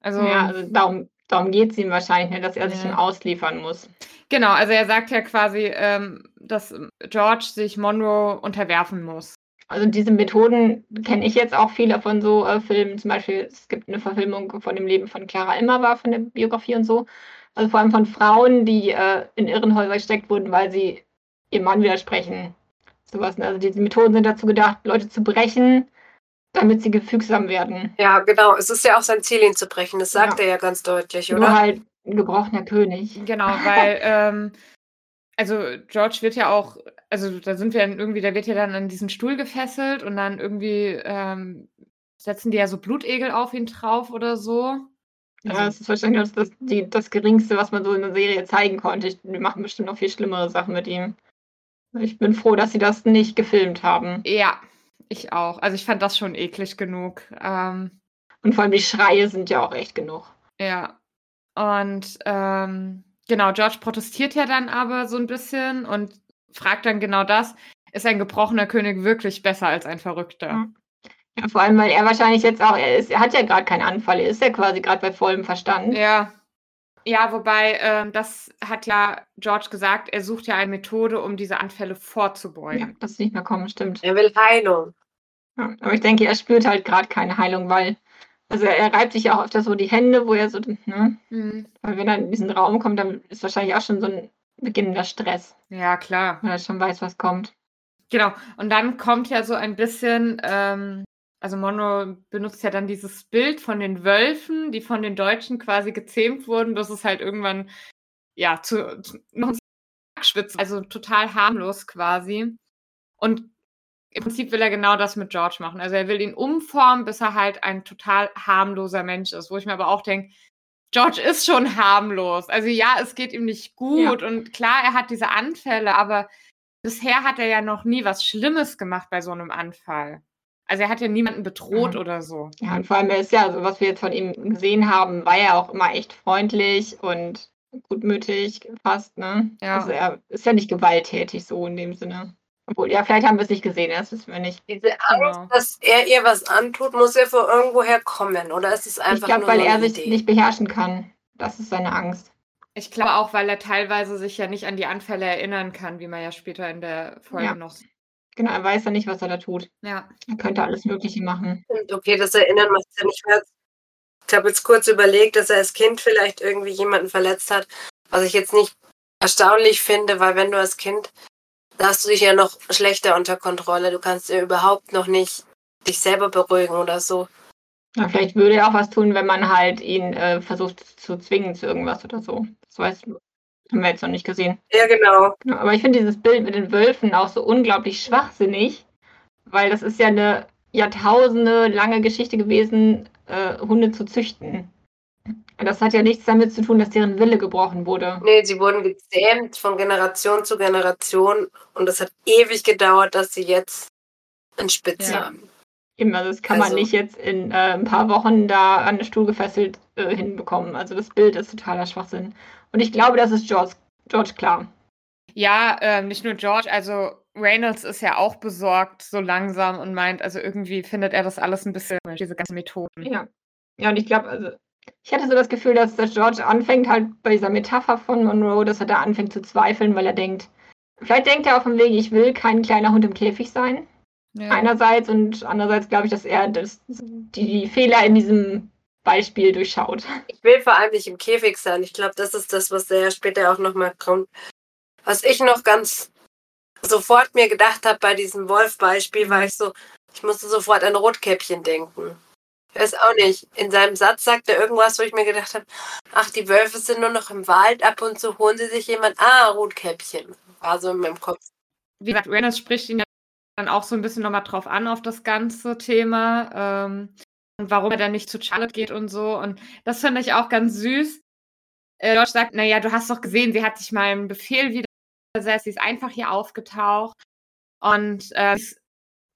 Also, ja, also darum, darum geht es ihm wahrscheinlich, ne, dass er sich ihm ausliefern muss. Genau, also er sagt ja quasi, ähm, dass George sich Monroe unterwerfen muss. Also diese Methoden kenne ich jetzt auch viele von so äh, Filmen. Zum Beispiel, es gibt eine Verfilmung von dem Leben von Clara Immerwahr, von der Biografie und so. Also vor allem von Frauen, die äh, in Irrenhäuser gesteckt wurden, weil sie ihrem Mann widersprechen. Sowas. Ne? Also diese Methoden sind dazu gedacht, Leute zu brechen, damit sie gefügsam werden. Ja, genau. Es ist ja auch sein Ziel, ihn zu brechen. Das sagt ja. er ja ganz deutlich, oder? Nur halt ein gebrochener König. Genau, weil, ähm, also George wird ja auch, also da sind wir dann irgendwie, der wird ja dann an diesen Stuhl gefesselt und dann irgendwie ähm, setzen die ja so Blutegel auf ihn drauf oder so. Ja, also es ist wahrscheinlich das, das, das Geringste, was man so in der Serie zeigen konnte. Wir machen bestimmt noch viel schlimmere Sachen mit ihm. Ich bin froh, dass sie das nicht gefilmt haben. Ja, ich auch. Also ich fand das schon eklig genug. Ähm, und vor allem die Schreie sind ja auch echt genug. Ja. Und ähm, genau, George protestiert ja dann aber so ein bisschen und fragt dann genau das. Ist ein gebrochener König wirklich besser als ein Verrückter? Ja, vor allem, weil er wahrscheinlich jetzt auch, er, ist, er hat ja gerade keinen Anfall, er ist ja quasi gerade bei vollem Verstand. Ja, ja, wobei, ähm, das hat ja George gesagt, er sucht ja eine Methode, um diese Anfälle vorzubeugen. Ja, dass sie nicht mehr kommen, stimmt. Er will Heilung. Ja, aber ich denke, er spürt halt gerade keine Heilung, weil, also er, er reibt sich ja auch öfter so die Hände, wo er so, ne? Mhm. Weil wenn er in diesen Raum kommt, dann ist wahrscheinlich auch schon so ein beginnender Stress, Ja, klar. weil er schon weiß, was kommt. Genau. Und dann kommt ja so ein bisschen, ähm, also Monroe benutzt ja dann dieses Bild von den Wölfen, die von den Deutschen quasi gezähmt wurden. Das ist halt irgendwann, ja, zu, zu noch ein Schwitzen, also total harmlos quasi. Und im Prinzip will er genau das mit George machen. Also er will ihn umformen, bis er halt ein total harmloser Mensch ist, wo ich mir aber auch denke, George ist schon harmlos. Also ja, es geht ihm nicht gut und klar, er hat diese Anfälle, aber bisher hat er ja noch nie was Schlimmes gemacht bei so einem Anfall. Also er hat ja niemanden bedroht Ja. oder so. Ja, und vor allem, er ist ja, also was wir jetzt von ihm gesehen haben, war er auch immer echt freundlich und gutmütig fast, ne? Ja. Also er ist ja nicht gewalttätig so in dem Sinne. Obwohl, ja, vielleicht haben wir es nicht gesehen, das wissen wir nicht. Diese Angst, Genau. dass er ihr was antut, muss ja von irgendwoher kommen. Oder ist es Ich einfach glaube, nur weil er sich Idee? nicht beherrschen kann. Das ist seine Angst. Ich glaube auch, weil er teilweise sich ja nicht an die Anfälle erinnern kann, wie man ja später in der Folge Ja. noch sieht. Genau, er weiß ja nicht, was er da tut. Ja. Er könnte alles Mögliche machen. Okay, das Erinnern macht ja nicht mehr. Ich habe jetzt kurz überlegt, dass er als Kind vielleicht irgendwie jemanden verletzt hat, was ich jetzt nicht erstaunlich finde, weil wenn du als Kind, da hast du dich ja noch schlechter unter Kontrolle. Du kannst ja überhaupt noch nicht dich selber beruhigen oder so. Ja, vielleicht würde er auch was tun, wenn man halt ihn äh, versucht zu zwingen zu irgendwas oder so. Das weiß, haben wir jetzt noch nicht gesehen. Ja, genau. Ja, aber ich finde dieses Bild mit den Wölfen auch so unglaublich schwachsinnig, weil das ist ja eine Jahrtausende lange Geschichte gewesen, äh, Hunde zu züchten. Das hat ja nichts damit zu tun, dass deren Wille gebrochen wurde. Nee, sie wurden gezähmt von Generation zu Generation und es hat ewig gedauert, dass sie jetzt einen Spitz Ja. haben. Eben, also das kann man Also- nicht jetzt in äh, ein paar Wochen da an den Stuhl gefesselt äh, hinbekommen. Also das Bild ist totaler Schwachsinn. Und ich glaube, das ist George, George klar. Ja, ähm, nicht nur George, also Reynolds ist ja auch besorgt so langsam und meint, also irgendwie findet er das alles ein bisschen, diese ganzen Methoden. Ja. Ja, und ich glaube, also ich hatte so das Gefühl, dass der George anfängt halt bei dieser Metapher von Monroe, dass er da anfängt zu zweifeln, weil er denkt, vielleicht denkt er auf dem Weg, ich will kein kleiner Hund im Käfig sein. Ja. Einerseits und andererseits glaube ich, dass er das, die Fehler in diesem Beispiel durchschaut. Ich will vor allem nicht im Käfig sein. Ich glaube, das ist das, was der später auch nochmal kommt. Was ich noch ganz sofort mir gedacht habe bei diesem Wolf-Beispiel, war ich so, ich musste sofort an Rotkäppchen denken. Ich weiß auch nicht. In seinem Satz sagt er irgendwas, wo ich mir gedacht habe, ach, die Wölfe sind nur noch im Wald, ab und zu holen sie sich jemand, ah, Rotkäppchen. War so in meinem Kopf. Wie gesagt, Reynolds spricht ihn ja dann auch so ein bisschen nochmal drauf an, auf das ganze Thema. Ähm, und warum er dann nicht zu Charlotte geht und so. Und das finde ich auch ganz süß. Äh, George sagt, naja, du hast doch gesehen, sie hat sich meinem Befehl widersetzt, sie ist einfach hier aufgetaucht und äh, ist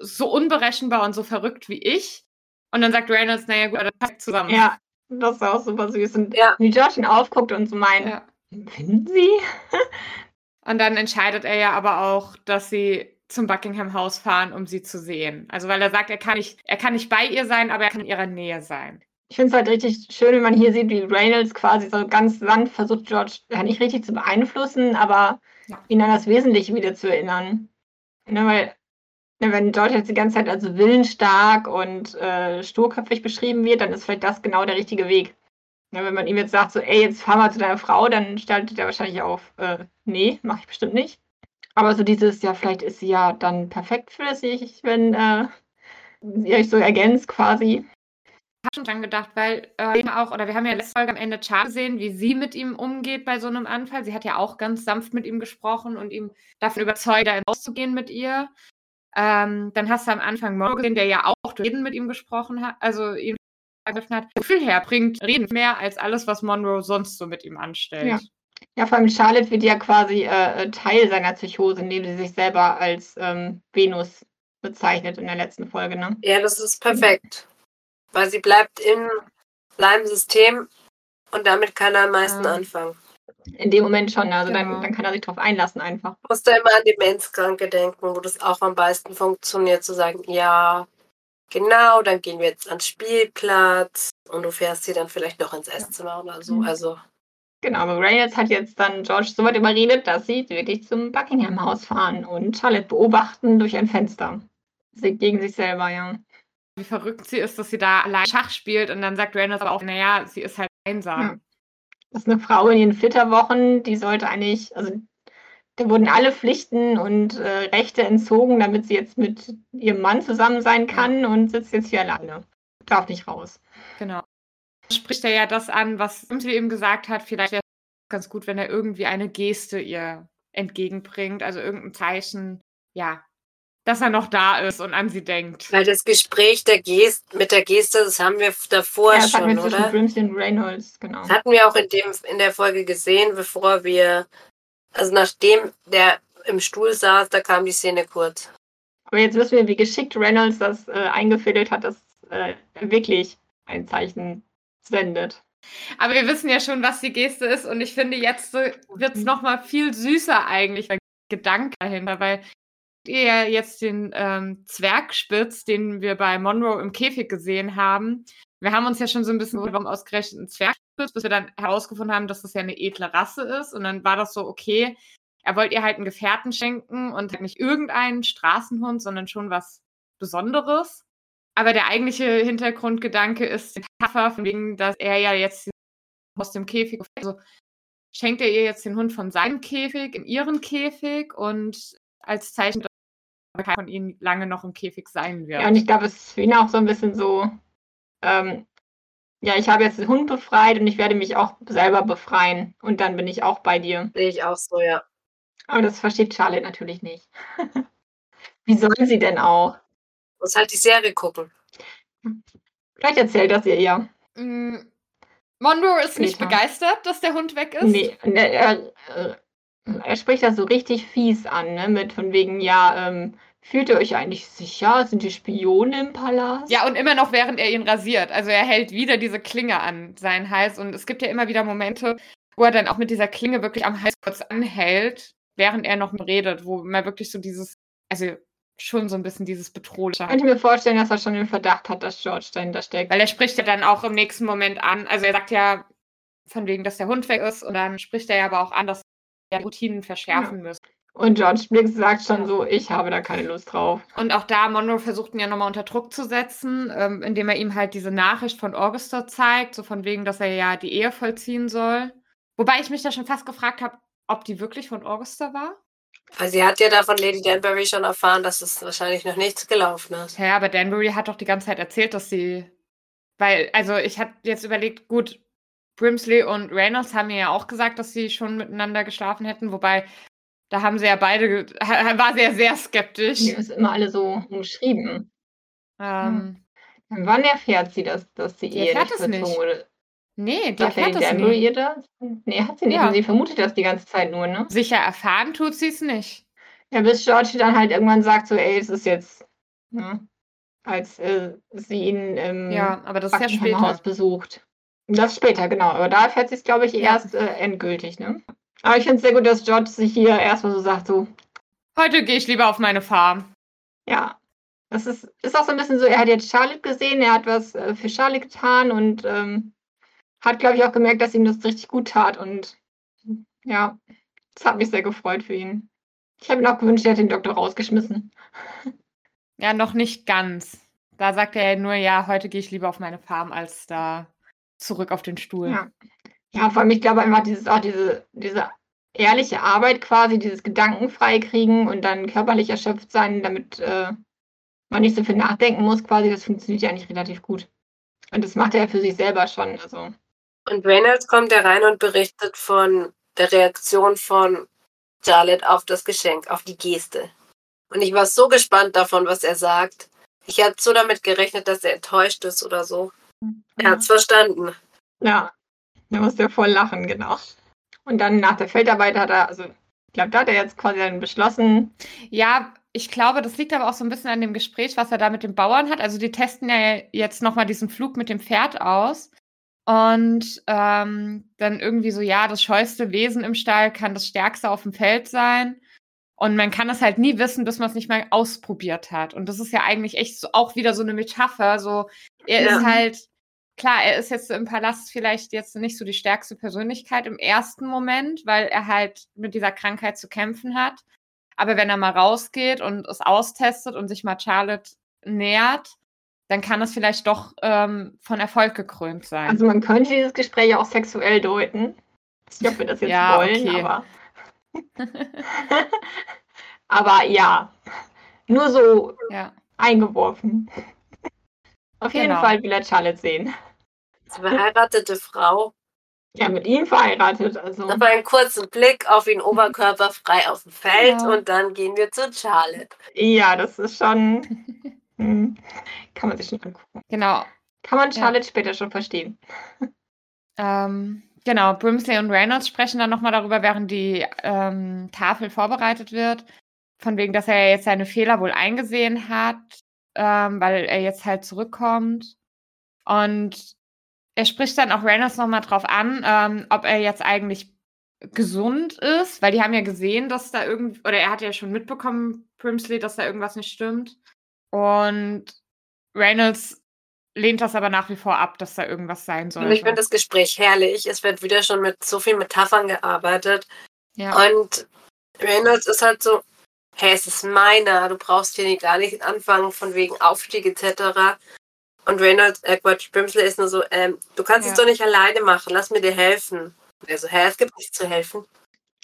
so unberechenbar und so verrückt wie ich. Und dann sagt Reynolds, naja, gut, dann passt zusammen. Ja, das ist auch super süß. Und Ja. wie George ihn aufguckt und so meint, Ja. finden Sie? Und dann entscheidet er ja aber auch, dass sie zum Buckingham House fahren, um sie zu sehen. Also weil er sagt, er kann nicht, er kann nicht bei ihr sein, aber er kann in ihrer Nähe sein. Ich finde es halt richtig schön, wenn man hier sieht, wie Reynolds quasi so ganz sanft versucht, George ja, nicht richtig zu beeinflussen, aber Ja. ihn an das Wesentliche wieder zu erinnern. Ne, weil, ne, wenn George jetzt die ganze Zeit als willensstark und äh, sturköpfig beschrieben wird, dann ist vielleicht das genau der richtige Weg. Ne, wenn man ihm jetzt sagt, so, ey, jetzt fahr mal zu deiner Frau, dann stellt er wahrscheinlich auf, äh, nee, mache ich bestimmt nicht. Aber so dieses, ja, vielleicht ist sie ja dann perfekt für sich, wenn äh, ihr euch so ergänzt quasi. habe schon dran gedacht, weil äh, auch, oder wir haben ja letzte Folge am Ende Char gesehen, wie sie mit ihm umgeht bei so einem Anfall. Sie hat ja auch ganz sanft mit ihm gesprochen und ihm davon überzeugt, da rauszugehen mit ihr. Ähm, dann hast du am Anfang Mo gesehen, der ja auch durch Reden mit ihm gesprochen hat, also ihm ergriffen hat. Gefühl her bringt Reden mehr als alles, was Monroe sonst so mit ihm anstellt. Ja. Ja, vor allem Charlotte wird ja quasi äh, Teil seiner Psychose, indem sie sich selber als ähm, Venus bezeichnet in der letzten Folge. Ne? Ja, das ist perfekt. Weil sie bleibt in seinem System und damit kann er am meisten Ja. anfangen. In dem Moment schon. Also Genau. dann, dann kann er sich drauf einlassen einfach. Ich muss da immer an Demenzkranke denken, wo das auch am meisten funktioniert, zu sagen, ja, genau, dann gehen wir jetzt ans Spielplatz und du fährst sie dann vielleicht noch ins Esszimmer oder so. Mhm. Also, Genau, aber Reynolds hat jetzt dann George so weit überredet, dass sie wirklich zum Buckingham Haus fahren und Charlotte beobachten durch ein Fenster. sie gegen sich selber, ja. Wie verrückt sie ist, dass sie da allein Schach spielt und dann sagt Reynolds aber auch, naja, sie ist halt einsam. Ja. Das ist eine Frau in ihren Flitterwochen, die sollte eigentlich, also da wurden alle Pflichten und äh, Rechte entzogen, damit sie jetzt mit ihrem Mann zusammen sein kann und sitzt jetzt hier alleine. Darf nicht raus. Genau. Spricht er ja das an, was Imsli eben gesagt hat, vielleicht wäre es ganz gut, wenn er irgendwie eine Geste ihr entgegenbringt, also irgendein Zeichen, ja, dass er noch da ist und an sie denkt. Weil das Gespräch der Gest mit der Geste, das haben wir davor Ja, das hatten schon, wir zwischen oder? Brimsley und Reynolds, genau. Das hatten wir auch in, dem, in der Folge gesehen, bevor wir, also nachdem der im Stuhl saß, da kam die Szene kurz. Aber jetzt wissen wir, wie geschickt Reynolds das äh, eingefädelt hat, dass äh, wirklich ein Zeichen sendet. Aber wir wissen ja schon, was die Geste ist und ich finde, jetzt wird es nochmal viel süßer eigentlich, der Gedanke dahinter, weil ihr ja jetzt den ähm, Zwergspitz, den wir bei Monroe im Käfig gesehen haben, wir haben uns ja schon so ein bisschen, warum ausgerechnet ein Zwergspitz, bis wir dann herausgefunden haben, dass das ja eine edle Rasse ist und dann war das so, okay, er wollte ihr halt einen Gefährten schenken und halt nicht irgendeinen Straßenhund, sondern schon was Besonderes. Aber der eigentliche Hintergrundgedanke ist Metapher, von wegen, dass er ja jetzt aus dem Käfig, also schenkt er ihr jetzt den Hund von seinem Käfig in ihren Käfig und als Zeichen, dass keiner von ihnen lange noch im Käfig sein wird. Ja, und ich glaube, es ist für ihn auch so ein bisschen so, ähm, ja, ich habe jetzt den Hund befreit und ich werde mich auch selber befreien und dann bin ich auch bei dir. Sehe ich auch so, ja. Aber das versteht Charlotte natürlich nicht. Wie soll sie denn auch? Muss halt die Serie gucken. Vielleicht erzählt das ihr ja. Mm, Monroe ist nicht Später. begeistert, dass der Hund weg ist. Nee, und er, er, äh, er spricht das so richtig fies an, ne? Mit von wegen, ja, ähm, fühlt ihr euch eigentlich sicher? Sind die Spione im Palast? Ja, und immer noch, während er ihn rasiert. Also er hält wieder diese Klinge an seinen Hals. Und es gibt ja immer wieder Momente, wo er dann auch mit dieser Klinge wirklich am Hals kurz anhält, während er noch redet, wo man wirklich so dieses, also schon so ein bisschen dieses Bedrohliche Ich könnte mir vorstellen, dass er schon den Verdacht hat, dass George dahinter steckt. Weil er spricht ja dann auch im nächsten Moment an, also er sagt ja von wegen, dass der Hund weg ist und dann spricht er ja aber auch an, dass er Routinen verschärfen müssen. Und George Blix sagt schon Ja. so, ich habe da keine Lust drauf. Und auch da, Monroe versucht ihn ja nochmal unter Druck zu setzen, ähm, indem er ihm halt diese Nachricht von Augusta zeigt, so von wegen, dass er ja die Ehe vollziehen soll. Wobei ich mich da schon fast gefragt habe, ob die wirklich von Augusta war. Also sie hat ja da von Lady Danbury schon erfahren, dass es wahrscheinlich noch nichts gelaufen ist. Ja, aber Danbury hat doch die ganze Zeit erzählt, dass sie. Weil, also ich hatte jetzt überlegt, gut, Brimsley und Reynolds haben mir ja auch gesagt, dass sie schon miteinander geschlafen hätten, wobei da haben sie ja beide, war sie ja sehr skeptisch. Die ist immer alle so umschrieben. Ähm, Wann erfährt sie, dass, dass Die Ehe nicht nicht. wurde? Nee, die Sagt erfährt das Danbury nie. ihr das? Nee, hat sie nicht. Ja. Sie vermutet das die ganze Zeit nur, ne? Sicher erfahren tut sie es nicht. Ja, bis George dann halt irgendwann sagt, so, ey, es ist jetzt, ne? Als äh, sie ihn im Ja, aber das ist ja Buckingham Haus später. besucht. Das später, genau. Aber da erfährt sie es, glaube ich, Ja. erst äh, endgültig, ne? Aber ich finde es sehr gut, dass George sich hier erstmal so sagt, so, Heute gehe ich lieber auf meine Farm. ja. Das ist, ist auch so ein bisschen so, er hat jetzt Charlotte gesehen, er hat was äh, für Charlotte getan und ähm, hat, glaube ich, auch gemerkt, dass ihm das richtig gut tat. Und ja, das hat mich sehr gefreut für ihn. Ich habe ihm auch gewünscht, er hätte den Doktor rausgeschmissen. Ja, noch nicht ganz. Da sagt er nur, ja, heute gehe ich lieber auf meine Farm, als da zurück auf den Stuhl. Ja. Ja, vor allem, ich glaube einfach, dieses, auch diese, diese ehrliche Arbeit quasi, dieses Gedankenfrei kriegen und dann körperlich erschöpft sein, damit äh, man nicht so viel nachdenken muss, quasi, das funktioniert ja eigentlich relativ gut. Und das macht er ja für sich selber schon. Also, Und Reynolds kommt da rein und berichtet von der Reaktion von Charlotte auf das Geschenk, auf die Geste. Und ich war so gespannt davon, was er sagt. Ich hatte so damit gerechnet, dass er enttäuscht ist oder so. Er hat's verstanden. ja, da musste er voll lachen, genau. Und dann nach der Feldarbeit hat er, also ich glaube, da hat er jetzt quasi dann beschlossen, Ja, ich glaube, das liegt aber auch so ein bisschen an dem Gespräch, was er da mit den Bauern hat. Also die testen ja jetzt nochmal diesen Flug mit dem Pferd aus. Und ähm, dann irgendwie so, ja, das scheueste Wesen im Stall kann das stärkste auf dem Feld sein. Und man kann das halt nie wissen, bis man es nicht mal ausprobiert hat. Und das ist ja eigentlich echt so, auch wieder so eine Metapher. So, er Ja. ist halt, klar, er ist jetzt im Palast vielleicht jetzt nicht so die stärkste Persönlichkeit im ersten Moment, weil er halt mit dieser Krankheit zu kämpfen hat. Aber wenn er mal rausgeht und es austestet und sich mal Charlotte nähert, dann kann es vielleicht doch ähm, von Erfolg gekrönt sein. Also man könnte dieses Gespräch auch sexuell deuten. Ich weiß nicht, ob wir das jetzt Ja, wollen, okay. aber. aber ja. Nur so ja. eingeworfen. Auf jeden Genau. Fall will er Charlotte sehen. Als verheiratete Frau. Ja, mit ihm verheiratet. Also. Noch mal einen kurzen Blick auf ihn oberkörperfrei auf dem Feld Ja. und dann gehen wir zu Charlotte. Ja, das ist schon. Hm, kann man sich schon angucken. Genau. Kann man Ja. Charlotte später schon verstehen. Ähm, genau, Brimsley und Reynolds sprechen dann nochmal darüber, während die ähm, Tafel vorbereitet wird. Von wegen, dass er jetzt seine Fehler wohl eingesehen hat, ähm, weil er jetzt halt zurückkommt. Und er spricht dann auch Reynolds nochmal drauf an, ähm, ob er jetzt eigentlich gesund ist, weil die haben ja gesehen, dass da irgend oder er hat ja schon mitbekommen, Brimsley, dass da irgendwas nicht stimmt. Und Reynolds lehnt das aber nach wie vor ab, dass da irgendwas sein Und sollte. ich finde das Gespräch herrlich. Es wird wieder schon mit so vielen Metaphern gearbeitet. ja. Und Reynolds ist halt so, hey, es ist meiner, du brauchst hier nicht- gar nicht anfangen von wegen Aufstieg etc. Und Reynolds, äh Quatsch, Brimsley ist nur so, ähm, du kannst es Ja. doch nicht alleine machen, lass mir dir helfen. Und er so, hä, es gibt nichts zu helfen.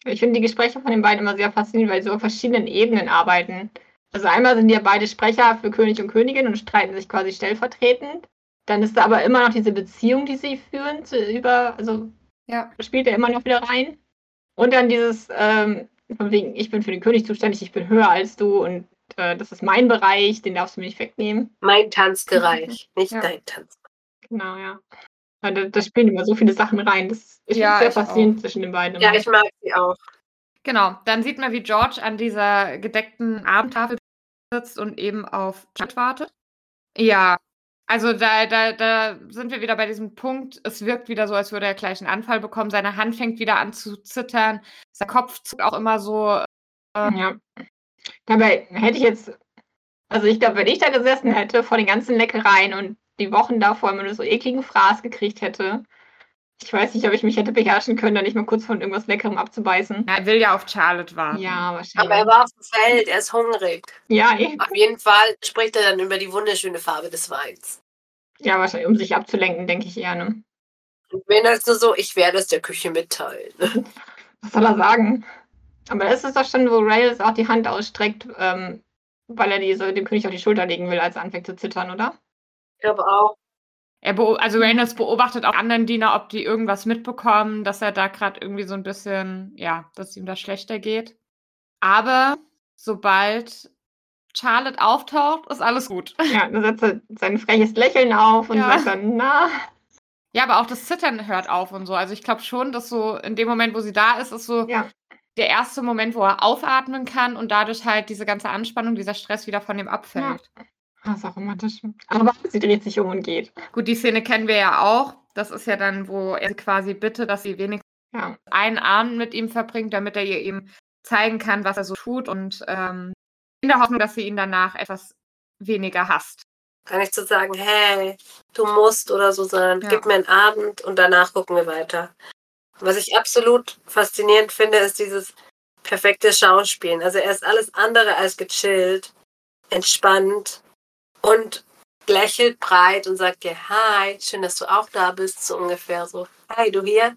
Ich finde die Gespräche von den beiden immer sehr faszinierend, weil sie auf verschiedenen Ebenen arbeiten. Also einmal sind die ja beide Sprecher für König und Königin und streiten sich quasi stellvertretend. Dann ist da aber immer noch diese Beziehung, die sie führen, zu, über, also Ja. spielt er immer noch wieder rein. Und dann dieses, ähm, von wegen, ich bin für den König zuständig, ich bin höher als du und äh, das ist mein Bereich, den darfst du mir nicht wegnehmen. Mein Tanzbereich, nicht Ja. dein Tanz. Genau, ja. Und da, da spielen immer so viele Sachen rein. Das ich Ja, sehr faszinierend zwischen den beiden. Ja, ich mag sie auch. Genau, dann sieht man, wie George an dieser gedeckten Abendtafel sitzt und eben auf Chat wartet. Ja, also da, da, da sind wir wieder bei diesem Punkt. Es wirkt wieder so, als würde er gleich einen Anfall bekommen. Seine Hand fängt wieder an zu zittern. Sein Kopf zuckt auch immer so. Ja. Dabei hätte ich jetzt, also ich glaube, wenn ich da gesessen hätte vor den ganzen Leckereien und die Wochen davor immer nur so ekligen Fraß gekriegt hätte, ich weiß nicht, ob ich mich hätte beherrschen können, da nicht mal kurz von irgendwas Leckerem abzubeißen. Er will ja auf Charlotte warten. Ja, wahrscheinlich. Aber er war auf dem Feld, er ist hungrig. ja, eh. Auf jeden Fall spricht er dann über die wunderschöne Farbe des Weins. ja, wahrscheinlich, um sich abzulenken, denke ich eher. Ne? Und Reynolds nur so, ich werde es der Küche mitteilen. Was soll er sagen? Aber das ist doch schon, wo Rails auch die Hand ausstreckt, ähm, weil er die so dem König auf die Schulter legen will, als er anfängt zu zittern, oder? Ich glaube auch. Er beo also Reynolds beobachtet auch anderen Diener, ob die irgendwas mitbekommen, dass er da gerade irgendwie so ein bisschen, ja, dass ihm das schlechter geht. Aber sobald Charlotte auftaucht, ist alles gut. Ja, dann setzt er sein freches Lächeln auf und Ja. sagt dann, na, Ja, aber auch das Zittern hört auf und so. Also ich glaube schon, dass so in dem Moment, wo sie da ist, ist so Ja. der erste Moment, wo er aufatmen kann und dadurch halt diese ganze Anspannung, dieser Stress wieder von ihm abfällt. das ist auch romantisch. Aber sie dreht sich um und geht. Gut, die Szene kennen wir ja auch. Das ist ja dann, wo er sie quasi bittet, dass sie wenigstens Ja. einen Abend mit ihm verbringt, damit er ihr eben zeigen kann, was er so tut und ähm, in der Hoffnung, dass sie ihn danach etwas weniger hasst. Kann ich zu sagen, hey, du musst oder so, sondern Ja. gib mir einen Abend und danach gucken wir weiter. Was ich absolut faszinierend finde, ist dieses perfekte Schauspielen. Also er ist alles andere als gechillt, entspannt und lächelt breit und sagt dir, hi, schön, dass du auch da bist, so ungefähr so. Hi, du hier?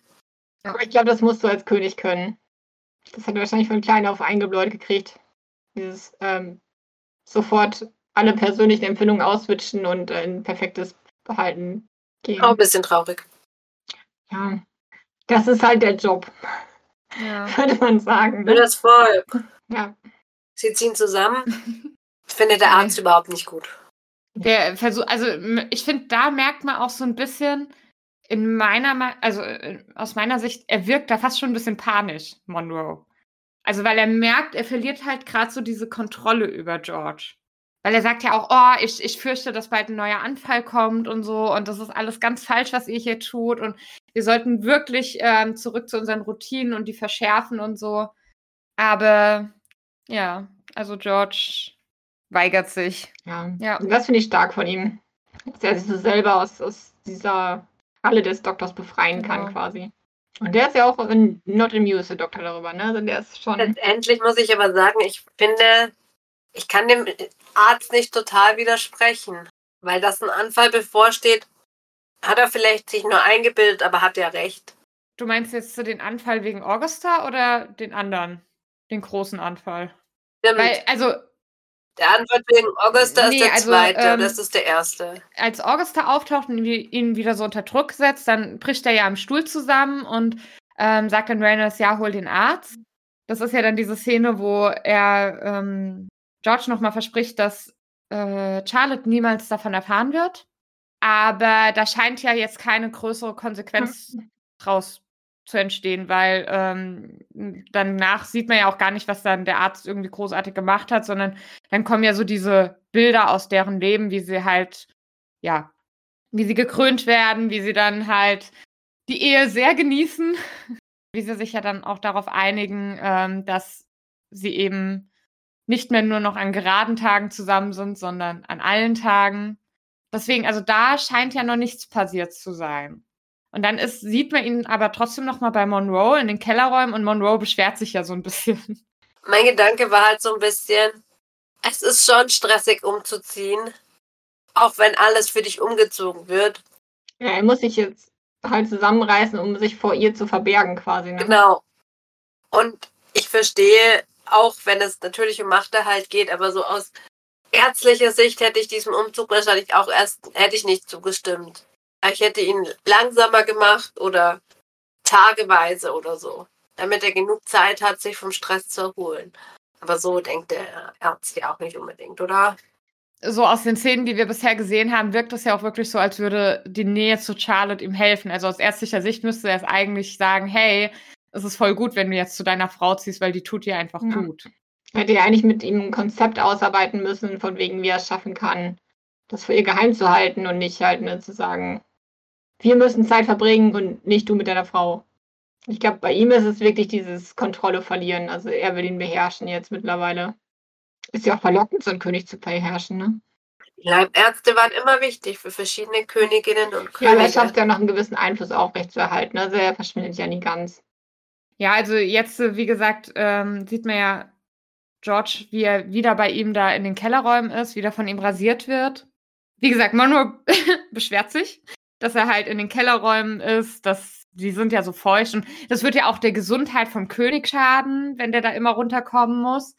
Aber ich glaube, das musst du als König können. Das hat er wahrscheinlich von klein auf eingebläut gekriegt. Dieses ähm, sofort alle persönlichen Empfindungen auswitschen und äh, in perfektes Behalten gehen. Auch ein bisschen traurig. Ja. Das ist halt der Job, Ja. würde man sagen. Für Ne? das Volk. Ja. Sie ziehen zusammen. Findet der Arzt überhaupt nicht gut. Der Versuch, also ich finde, da merkt man auch so ein bisschen in meiner, Me- also äh, aus meiner Sicht, er wirkt da fast schon ein bisschen panisch, Monroe. Also weil er merkt, er verliert halt gerade so diese Kontrolle über George. Weil er sagt ja auch, oh, ich, ich fürchte, dass bald ein neuer Anfall kommt und so und das ist alles ganz falsch, was ihr hier tut und wir sollten wirklich ähm, zurück zu unseren Routinen und die verschärfen und so. Aber ja, also George weigert sich. ja. Ja. Das finde ich stark von ihm. Dass er sich so selber aus, aus dieser Falle des Doktors befreien kann, Genau. quasi. Und der ist ja auch in, not amused, der Doktor darüber, ne? Also der ist schon. Letztendlich muss ich aber sagen, ich finde, ich kann dem Arzt nicht total widersprechen, weil das ein Anfall bevorsteht. Hat er vielleicht sich nur eingebildet, aber hat er recht. Du meinst jetzt so den Anfall wegen Augusta oder den anderen? Den großen Anfall? Weil, also, der Anfall wegen Augusta Nee, ist der also, zweite, ähm, das ist der erste. als Augusta auftaucht und ihn wieder so unter Druck setzt, dann bricht er ja am Stuhl zusammen und ähm, sagt dann Reynolds, ja, hol den Arzt. Das ist ja dann diese Szene, wo er ähm, George nochmal verspricht, dass äh, Charlotte niemals davon erfahren wird. Aber da scheint ja jetzt keine größere Konsequenz draus zu entstehen, weil ähm, danach sieht man ja auch gar nicht, was dann der Arzt irgendwie großartig gemacht hat, sondern dann kommen ja so diese Bilder aus deren Leben, wie sie halt, ja, wie sie gekrönt werden, wie sie dann halt die Ehe sehr genießen, wie sie sich ja dann auch darauf einigen, ähm, dass sie eben nicht mehr nur noch an geraden Tagen zusammen sind, sondern an allen Tagen. Deswegen, also da scheint ja noch nichts passiert zu sein. Und dann ist, sieht man ihn aber trotzdem noch mal bei Monroe in den Kellerräumen und Monroe beschwert sich ja so ein bisschen. Mein Gedanke war halt so ein bisschen, es ist schon stressig umzuziehen, auch wenn alles für dich umgezogen wird. Ja, er muss sich jetzt halt zusammenreißen, um sich vor ihr zu verbergen, quasi. Ne? Genau. Und ich verstehe, auch wenn es natürlich um Machterhalt geht, aber so aus ärztlicher Sicht hätte ich diesem Umzug wahrscheinlich auch erst, hätte ich nicht zugestimmt. Ich hätte ihn langsamer gemacht oder tageweise oder so, damit er genug Zeit hat, sich vom Stress zu erholen. Aber so denkt der Arzt ja auch nicht unbedingt, oder? So aus den Szenen, die wir bisher gesehen haben, wirkt es ja auch wirklich so, als würde die Nähe zu Charlotte ihm helfen. Also aus ärztlicher Sicht müsste er es eigentlich sagen, hey, es ist voll gut, wenn du jetzt zu deiner Frau ziehst, weil die tut dir einfach Ja. gut. Hätte ja eigentlich mit ihm ein Konzept ausarbeiten müssen, von wegen, wie er es schaffen kann, das für ihr geheim zu halten und nicht halt ne, zu sagen, wir müssen Zeit verbringen und nicht du mit deiner Frau. Ich glaube, bei ihm ist es wirklich dieses Kontrolle verlieren. Also er will ihn beherrschen jetzt mittlerweile. Ist ja auch verlockend, so einen König zu beherrschen, ne? Leibärzte waren immer wichtig für verschiedene Königinnen und Ja, aber er Könige. schafft ja noch einen gewissen Einfluss aufrechtzuerhalten. Also er verschwindet ja nie ganz. Ja, also jetzt, äh, wie gesagt, ähm, sieht man ja George, wie er wieder bei ihm da in den Kellerräumen ist, wieder von ihm rasiert wird. Wie gesagt, Monroe beschwert sich, dass er halt in den Kellerräumen ist, dass die sind ja so feucht und das wird ja auch der Gesundheit vom König schaden, wenn der da immer runterkommen muss.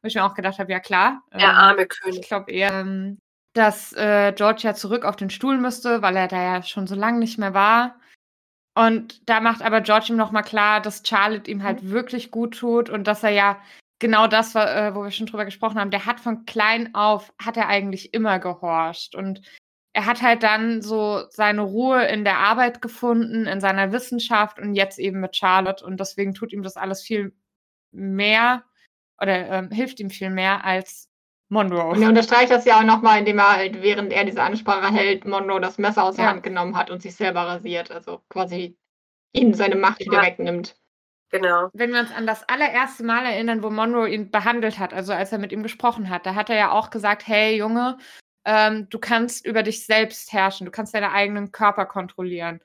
Wo ich mir auch gedacht habe, ja klar. Der ähm, arme ich König. glaube eher, ähm, dass äh, George ja zurück auf den Stuhl müsste, weil er da ja schon so lange nicht mehr war. Und da macht aber George ihm nochmal klar, dass Charlotte ihm halt wirklich gut tut und dass er ja genau das, äh, wo wir schon drüber gesprochen haben, der hat von klein auf, hat er eigentlich immer gehorcht. Und er hat halt dann so seine Ruhe in der Arbeit gefunden, in seiner Wissenschaft und jetzt eben mit Charlotte. Und deswegen tut ihm das alles viel mehr oder ähm, hilft ihm viel mehr als Monroe. Und er unterstreicht das ja auch nochmal, indem er halt, während er diese Ansprache hält, Monroe das Messer aus der Ja. Hand genommen hat und sich selber rasiert. Also quasi ihm seine Macht wieder Ja. wegnimmt. Genau. wenn wir uns an das allererste Mal erinnern, wo Monroe ihn behandelt hat, also als er mit ihm gesprochen hat, da hat er ja auch gesagt, hey Junge, ähm, du kannst über dich selbst herrschen, du kannst deinen eigenen Körper kontrollieren.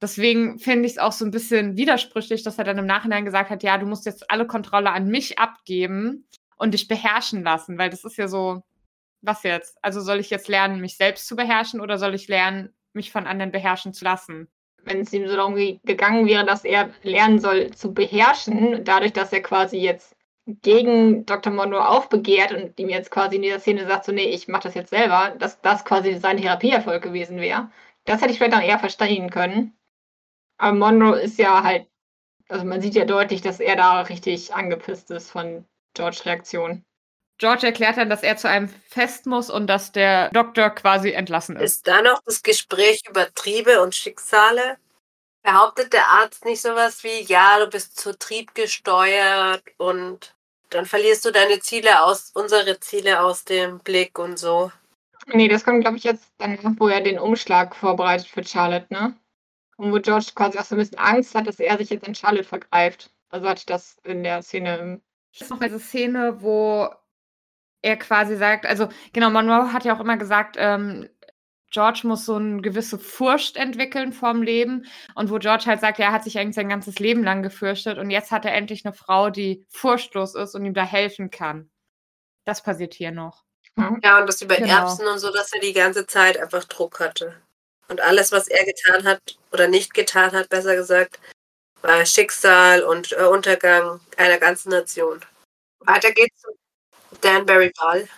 Deswegen finde ich es auch so ein bisschen widersprüchlich, dass er dann im Nachhinein gesagt hat, ja, du musst jetzt alle Kontrolle an mich abgeben und dich beherrschen lassen, weil das ist ja so, was jetzt? Also soll ich jetzt lernen, mich selbst zu beherrschen oder soll ich lernen, mich von anderen beherrschen zu lassen? Wenn es ihm so darum ge- gegangen wäre, dass er lernen soll zu beherrschen, dadurch, dass er quasi jetzt gegen Dr. Monroe aufbegehrt und ihm jetzt quasi in dieser Szene sagt, so, nee, ich mache das jetzt selber, dass das quasi sein Therapieerfolg gewesen wäre. Das hätte ich vielleicht auch eher verstehen können. Aber Monroe ist ja halt, also man sieht ja deutlich, dass er da richtig angepisst ist von George Reaktion. George erklärt dann, dass er zu einem Fest muss und dass der Doktor quasi entlassen ist. Ist da noch das Gespräch über Triebe und Schicksale? Behauptet der Arzt nicht sowas wie, ja, du bist zu Trieb gesteuert und dann verlierst du deine Ziele aus, unsere Ziele aus dem Blick und so. Nee, das kommt, glaube ich, jetzt dann, wo er den Umschlag vorbereitet für Charlotte, ne? Und wo George quasi auch so ein bisschen Angst hat, dass er sich jetzt in Charlotte vergreift. Also hatte ich das in der Szene im Das ist noch diese Szene, wo er quasi sagt, also genau, Monroe hat ja auch immer gesagt, ähm, George muss so eine gewisse Furcht entwickeln vorm Leben und wo George halt sagt, er hat sich eigentlich sein ganzes Leben lang gefürchtet und jetzt hat er endlich eine Frau, die furchtlos ist und ihm da helfen kann. Das passiert hier noch. Ja, und das über genau. Erbsen und so, dass er die ganze Zeit einfach Druck hatte. Und alles, was er getan hat oder nicht getan hat, besser gesagt, war Schicksal und äh, Untergang einer ganzen Nation. Weiter geht's zum Danbury Ball.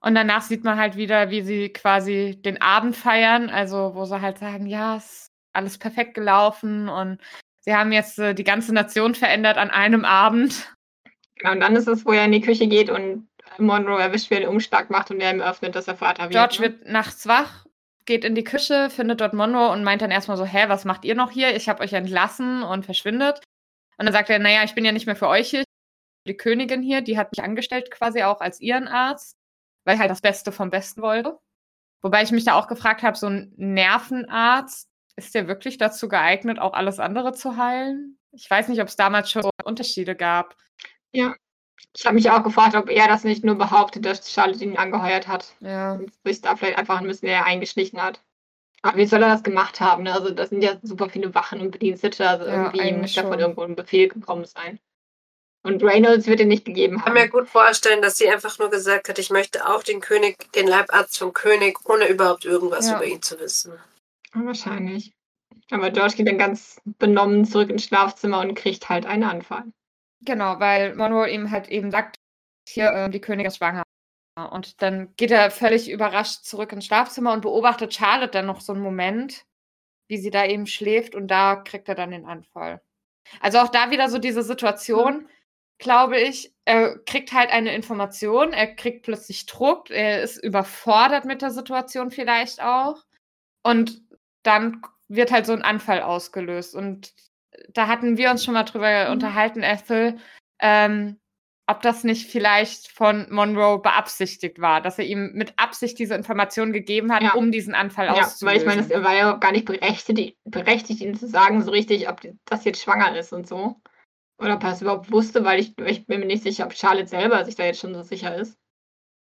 Und danach sieht man halt wieder, wie sie quasi den Abend feiern, also wo sie halt sagen, ja, ist alles perfekt gelaufen und sie haben jetzt äh, die ganze Nation verändert an einem Abend. Genau, und dann ist es, wo er in die Küche geht und Monroe erwischt, wie er den Umschlag macht und er ihm öffnet, dass er Vater wird. George ne? wird nachts wach, geht in die Küche, findet dort Monroe und meint dann erstmal so, hä, was macht ihr noch hier? Ich habe euch entlassen und verschwindet. Und dann sagt er, naja, ich bin ja nicht mehr für euch hier, die Königin hier, die hat mich angestellt quasi auch als ihren Arzt weil ich halt das Beste vom Besten wollte. Wobei ich mich da auch gefragt habe, so ein Nervenarzt, ist der wirklich dazu geeignet, auch alles andere zu heilen? Ich weiß nicht, ob es damals schon Unterschiede gab. Ja, ich habe mich auch gefragt, ob er das nicht nur behauptet, dass Charlotte ihn angeheuert hat. Ja. Und sich da vielleicht einfach ein bisschen näher eingeschlichen hat. Aber wie soll er das gemacht haben? Ne? Also, das sind ja super viele Wachen und Bedienstete. Also, ja, irgendwie muss davon irgendwo ein Befehl gekommen sein. Und Reynolds wird ihn nicht gegeben haben. Ich kann mir gut vorstellen, dass sie einfach nur gesagt hat, ich möchte auch den König, den Leibarzt vom König, ohne überhaupt irgendwas ja. über ihn zu wissen. Wahrscheinlich. Aber George geht dann ganz benommen zurück ins Schlafzimmer und kriegt halt einen Anfall. Genau, weil Monroe ihm halt eben sagt, hier, äh, die Königin ist schwanger. Und dann geht er völlig überrascht zurück ins Schlafzimmer und beobachtet Charlotte dann noch so einen Moment, wie sie da eben schläft und da kriegt er dann den Anfall. Also auch da wieder so diese Situation, glaube ich, er kriegt halt eine Information, er kriegt plötzlich Druck, er ist überfordert mit der Situation vielleicht auch. Und dann wird halt so ein Anfall ausgelöst. Und da hatten wir uns schon mal drüber mhm. unterhalten, Ethel, ähm, ob das nicht vielleicht von Monroe beabsichtigt war, dass er ihm mit Absicht diese Information gegeben hat, ja. um diesen Anfall ja, auszulösen. Weil ich meine, er war ja gar nicht berechtigt, berechtigt, ihm zu sagen, so richtig, ob das jetzt schwanger ist und so. Oder ob er es überhaupt wusste, weil ich, ich bin mir nicht sicher, ob Charlotte selber sich da jetzt schon so sicher ist.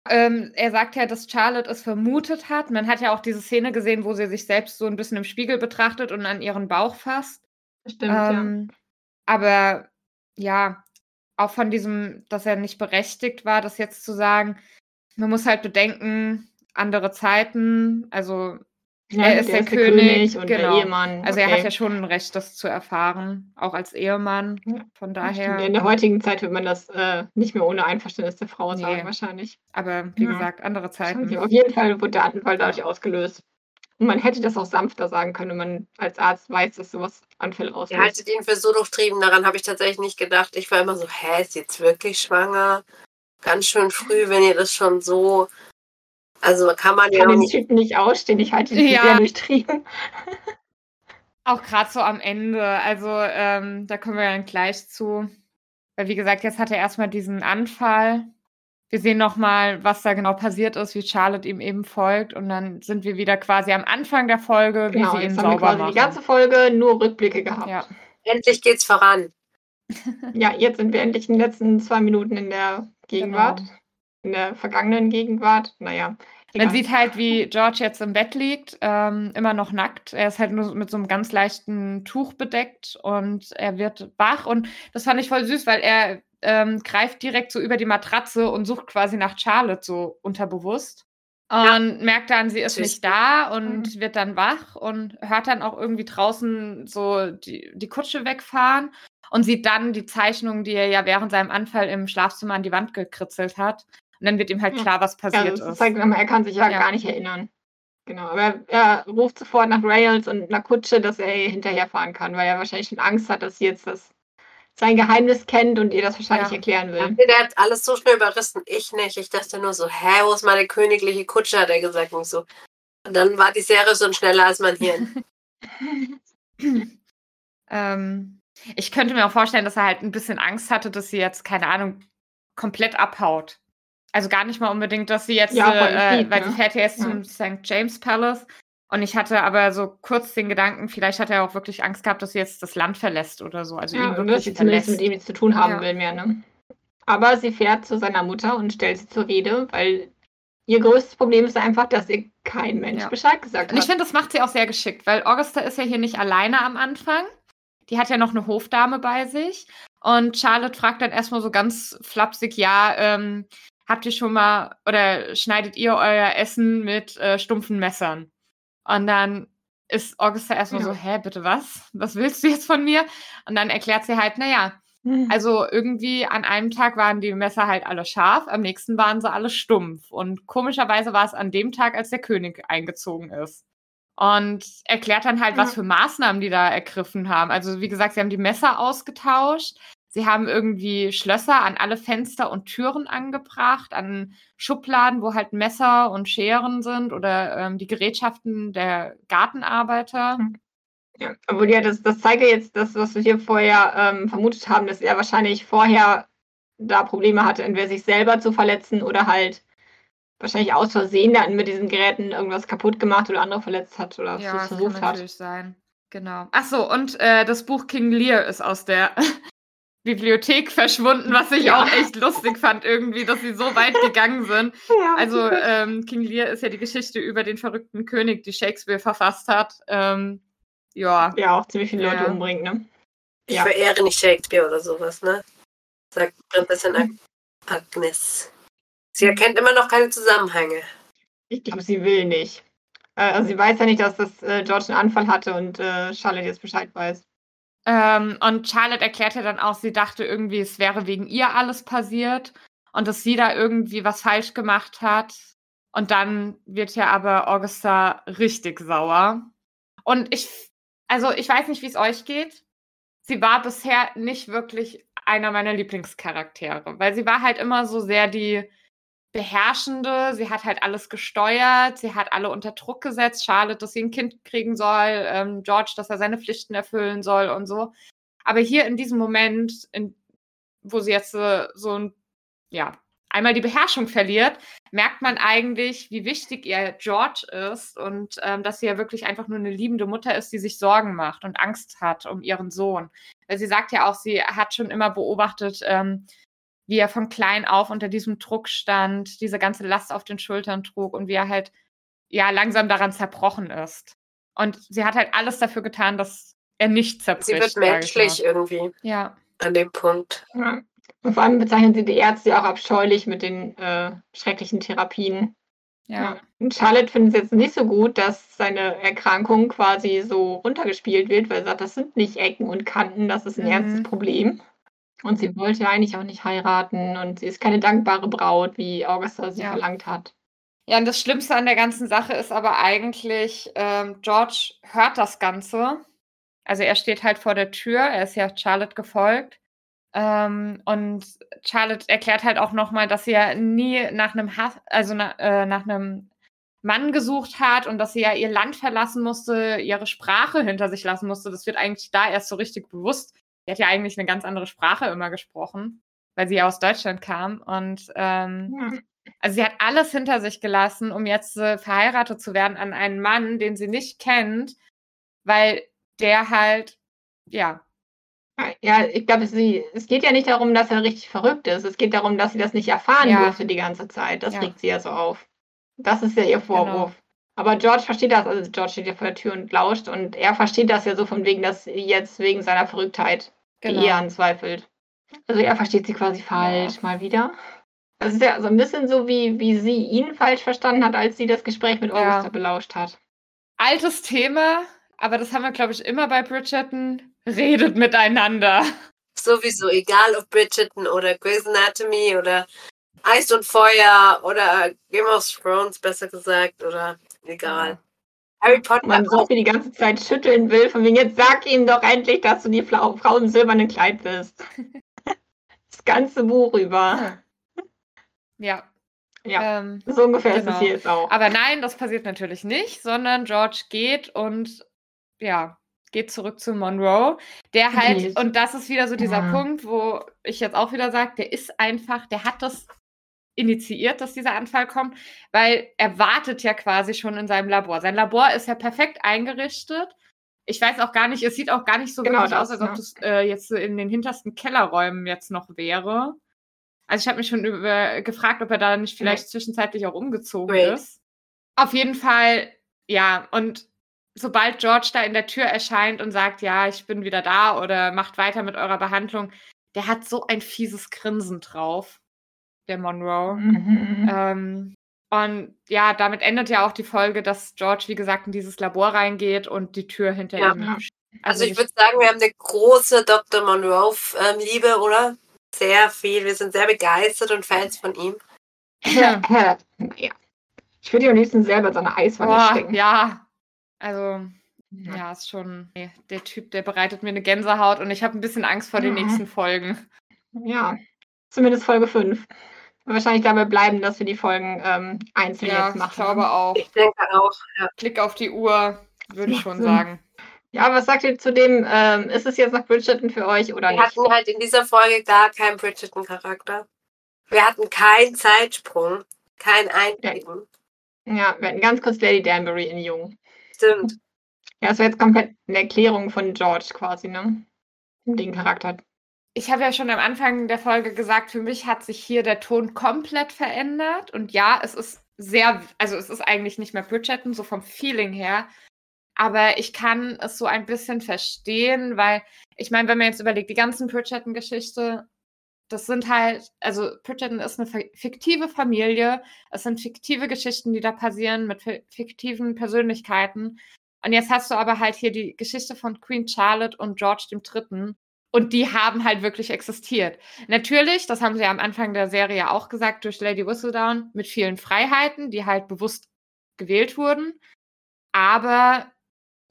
Ähm, er sagt ja, dass Charlotte es vermutet hat. Man hat ja auch diese Szene gesehen, wo sie sich selbst so ein bisschen im Spiegel betrachtet und an ihren Bauch fasst. Stimmt, ähm, ja. Aber ja, auch von diesem, dass er nicht berechtigt war, das jetzt zu sagen, man muss halt bedenken, andere Zeiten, also ja, er ist der, der König, König, und genau. der Ehemann. Also er hat ja schon ein Recht, das zu erfahren, auch als Ehemann. Von daher. In der heutigen Zeit wird man das äh, nicht mehr ohne Einverständnis der Frau nee. sagen, wahrscheinlich. Aber wie ja. gesagt, andere Zeiten. Auf jeden Fall wurde der Anfall dadurch ausgelöst. Und man hätte das auch sanfter sagen können, wenn man als Arzt weiß, dass sowas Anfälle auslöst. Ihr haltet ihn für so durchtrieben, daran habe ich tatsächlich nicht gedacht. Ich war immer so, hä, ist jetzt wirklich schwanger? Ganz schön früh, wenn ihr das schon so also kann man ja. Kann den Typen nicht ausstehen, ich halte ihn ja. sehr durchtrieben. Auch gerade so am Ende. Also ähm, da kommen wir dann gleich zu. Weil wie gesagt, jetzt hat er erstmal diesen Anfall. Wir sehen nochmal, was da genau passiert ist, wie Charlotte ihm eben folgt. Und dann sind wir wieder quasi am Anfang der Folge, wie genau, sie ihn sauber haben wir machen. Die ganze Folge nur Rückblicke gehabt. Ja. Endlich geht's voran. ja, jetzt sind wir endlich in den letzten zwei Minuten in der Gegenwart. Genau in der vergangenen Gegenwart. Naja. Man sieht halt, wie George jetzt im Bett liegt, ähm, immer noch nackt. Er ist halt nur mit so einem ganz leichten Tuch bedeckt und er wird wach. Und das fand ich voll süß, weil er ähm, greift direkt so über die Matratze und sucht quasi nach Charlotte so unterbewusst. Und ja. merkt dann, sie ist nicht da und mhm. wird dann wach und hört dann auch irgendwie draußen so die, die Kutsche wegfahren und sieht dann die Zeichnung, die er ja während seinem Anfall im Schlafzimmer an die Wand gekritzelt hat. Und dann wird ihm halt klar, was passiert ja, ist. Zeigt, er kann sich ja, ja, gar nicht erinnern. Genau, aber er, ruft sofort nach Rails und einer Kutsche, dass er hinterherfahren kann, weil er wahrscheinlich schon Angst hat, dass sie jetzt das sein Geheimnis kennt und ihr das wahrscheinlich ja. erklären will. Der hat alles so schnell überrissen. Ich nicht. Ich dachte nur so, hä, wo ist meine königliche Kutsche, hat er gesagt. Und so. Und dann war die Serie schon schneller als mein Hirn. ähm, ich könnte mir auch vorstellen, dass er halt ein bisschen Angst hatte, dass sie jetzt, keine Ahnung, komplett abhaut. Also gar nicht mal unbedingt, dass sie jetzt, ja, äh, lieb, weil ne? sie fährt ja jetzt ja. zum St. James Palace. Und ich hatte aber so kurz den Gedanken, vielleicht hat er auch wirklich Angst gehabt, dass sie jetzt das Land verlässt oder so. Also ja, wirklich dass sie zumindest mit ihm nichts zu tun haben ja. will mehr, ne? Aber sie fährt zu seiner Mutter und stellt sie zur Rede, weil ihr größtes Problem ist einfach, dass ihr kein Mensch Ja. Bescheid gesagt Und ich hat. finde, das macht sie auch sehr geschickt, weil Augusta ist ja hier nicht alleine am Anfang. Die hat ja noch eine Hofdame bei sich. Und Charlotte fragt dann erstmal so ganz flapsig, ja, ähm, habt ihr schon mal oder schneidet ihr euer Essen mit äh, stumpfen Messern? Und dann ist Augusta erstmal Ja. so, hä, bitte was? Was willst du jetzt von mir? Und dann erklärt sie halt, naja, Hm. also irgendwie an einem Tag waren die Messer halt alle scharf, am nächsten waren sie alle stumpf. Und komischerweise war es an dem Tag, als der König eingezogen ist. Und erklärt dann halt, was für Maßnahmen die da ergriffen haben. Also wie gesagt, sie haben die Messer ausgetauscht. Sie haben irgendwie Schlösser an alle Fenster und Türen angebracht, an Schubladen, wo halt Messer und Scheren sind oder ähm, die Gerätschaften der Gartenarbeiter. Ja, obwohl ja, das, das zeigt ja jetzt das, was wir hier vorher ähm, vermutet haben, dass er wahrscheinlich vorher da Probleme hatte, entweder sich selber zu verletzen oder halt wahrscheinlich aus Versehen dann mit diesen Geräten irgendwas kaputt gemacht oder andere verletzt hat oder Ja, es das versucht kann hat. natürlich sein. Genau. Ach so, und äh, das Buch King Lear ist aus der Bibliothek verschwunden, was ich Ja. auch echt lustig fand, irgendwie, dass sie so weit gegangen sind. Ja, Also ähm, King Lear ist ja die Geschichte über den verrückten König, die Shakespeare verfasst hat. Ähm, ja, ja, auch ziemlich viele Ja. Leute umbringt, ne? Ich Ja. verehre nicht Shakespeare oder sowas, ne? Sagt Prinzessin. Ag Agnes. Sie erkennt immer noch keine Zusammenhänge. Ich glaube, sie will nicht. Äh, also sie weiß ja nicht, dass das äh, George einen Anfall hatte und äh, Charlotte jetzt Bescheid weiß. Ähm, und Charlotte erklärt ja dann auch, sie dachte irgendwie, es wäre wegen ihr alles passiert und dass sie da irgendwie was falsch gemacht hat. Und dann wird ja aber Augusta richtig sauer. Und ich, also ich weiß nicht, wie es euch geht. Sie war bisher nicht wirklich einer meiner Lieblingscharaktere, weil sie war halt immer so sehr die Beherrschende. Sie hat halt alles gesteuert. Sie hat alle unter Druck gesetzt. Charlotte, dass sie ein Kind kriegen soll. Ähm, George, dass er seine Pflichten erfüllen soll und so. Aber hier in diesem Moment, in, wo sie jetzt äh, so ein, ja, einmal die Beherrschung verliert, merkt man eigentlich, wie wichtig ihr George ist und ähm, dass sie ja wirklich einfach nur eine liebende Mutter ist, die sich Sorgen macht und Angst hat um ihren Sohn. Weil sie sagt ja auch, sie hat schon immer beobachtet, ähm, wie er von klein auf unter diesem Druck stand, diese ganze Last auf den Schultern trug und wie er halt ja langsam daran zerbrochen ist. Und sie hat halt alles dafür getan, dass er nicht zerbricht. Sie wird menschlich irgendwie Ja, an dem Punkt. Ja. Und vor allem bezeichnen sie die Ärzte auch abscheulich mit den äh, schrecklichen Therapien. ja. Und Charlotte findet es jetzt nicht so gut, dass seine Erkrankung quasi so runtergespielt wird, weil sie sagt, das sind nicht Ecken und Kanten, das ist ein Mhm. ernstes Problem. Und sie wollte ja eigentlich auch nicht heiraten und sie ist keine dankbare Braut, wie Augusta sie Ja. verlangt hat. Ja, und das Schlimmste an der ganzen Sache ist aber eigentlich, ähm, George hört das Ganze. Also er steht halt vor der Tür, er ist ja Charlotte gefolgt. Ähm, und Charlotte erklärt halt auch nochmal, dass sie ja nie nach einem Hass, also na, äh, nach einem Mann gesucht hat und dass sie ja ihr Land verlassen musste, ihre Sprache hinter sich lassen musste. Das wird eigentlich da erst so richtig bewusst. Sie hat ja eigentlich eine ganz andere Sprache immer gesprochen, weil sie ja aus Deutschland kam. Und ähm, Ja. also sie hat alles hinter sich gelassen, um jetzt äh, verheiratet zu werden an einen Mann, den sie nicht kennt, weil der halt, ja, Ja, ich glaube, sie, es geht ja nicht darum, dass er richtig verrückt ist. Es geht darum, dass sie das nicht erfahren Ja. durfte die ganze Zeit. Das Ja. Genau. regt sie ja so auf. Das ist ja ihr Vorwurf. Aber George versteht das, also George steht ja vor der Tür und lauscht und er versteht das ja so von wegen, dass sie jetzt wegen seiner Verrücktheit die genau. Ehe anzweifelt. Also er versteht sie quasi falsch, mal wieder. Das ist ja so ein bisschen so, wie, wie sie ihn falsch verstanden hat, als sie das Gespräch mit Ja. Augusta belauscht hat. Altes Thema, aber das haben wir, glaube ich, immer bei Bridgerton. Redet miteinander. Sowieso, egal ob Bridgerton oder Grey's Anatomy oder Eis und Feuer oder Game of Thrones, besser gesagt, oder egal. Harry Potter Man so auch. viel die ganze Zeit schütteln will, von wegen, jetzt sag ihm doch endlich, dass du die Frau im silbernen Kleid bist. das ganze Buch über. Ja. Ja. Ähm, So ungefähr ist Genau. es hier jetzt auch. aber nein, das passiert natürlich nicht, sondern George geht und ja, geht zurück zu Monroe. Der halt, Yes. und das ist wieder so dieser Ja. Punkt, wo ich jetzt auch wieder sage, der ist einfach, der hat das initiiert, dass dieser Anfall kommt, weil er wartet ja quasi schon in seinem Labor. Sein Labor ist ja perfekt eingerichtet. Ich weiß auch gar nicht, es sieht auch gar nicht so Genau aus, als ob das äh, jetzt so in den hintersten Kellerräumen jetzt noch wäre. Also ich habe mich schon über, gefragt, ob er da nicht vielleicht zwischenzeitlich auch umgezogen Great. ist. Auf jeden Fall, ja. Und sobald George da in der Tür erscheint und sagt, ja, ich bin wieder da oder macht weiter mit eurer Behandlung, der hat so ein fieses Grinsen drauf, der Monroe. Mhm. Ähm, und ja, damit endet ja auch die Folge, dass George, wie gesagt, in dieses Labor reingeht und die Tür hinter Ja. ihm. Ja. Also ich würde sagen, wir haben eine große Dr. Monroe-Liebe, oder? Sehr viel. Wir sind sehr begeistert und Fans von ihm. Ja. ja. Ich würde am liebsten selber in so eine Eiswanne Boah, stecken. ja. Also, ja, ist schon. Nee, der Typ, der bereitet mir eine Gänsehaut und ich habe ein bisschen Angst vor den Ja. nächsten Folgen. Ja, zumindest Folge 5. Wahrscheinlich dabei bleiben, dass wir die Folgen ähm, einzeln Ja, jetzt ich machen. glaube auch. Ich denke auch. Ja. Blick auf die Uhr, würde ich schon Sinn. sagen. Ja, was sagt ihr zu dem? Ähm, ist es jetzt noch Bridgerton für euch oder Wir nicht? hatten halt in dieser Folge gar keinen Bridgerton-Charakter. Wir hatten keinen Zeitsprung, kein Einblicken. Ja, wir hatten ganz kurz Lady Danbury in Jung. Stimmt. Ja, das war jetzt komplett eine Erklärung von George quasi, ne? Den Charakter. Ich habe ja schon am Anfang der Folge gesagt, für mich hat sich hier der Ton komplett verändert. Und ja, es ist sehr, also es ist eigentlich nicht mehr Bridgerton, so vom Feeling her. Aber ich kann es so ein bisschen verstehen, weil ich meine, wenn man jetzt überlegt, die ganzen Bridgerton-Geschichte, das sind halt, also Bridgerton ist eine fi- fiktive Familie. Es sind fiktive Geschichten, die da passieren mit fi- fiktiven Persönlichkeiten. Und jetzt hast du aber halt hier die Geschichte von Queen Charlotte und George III. Und die haben halt wirklich existiert. Natürlich, das haben sie ja am Anfang der Serie auch gesagt, durch Lady Whistledown mit vielen Freiheiten, die halt bewusst gewählt wurden. Aber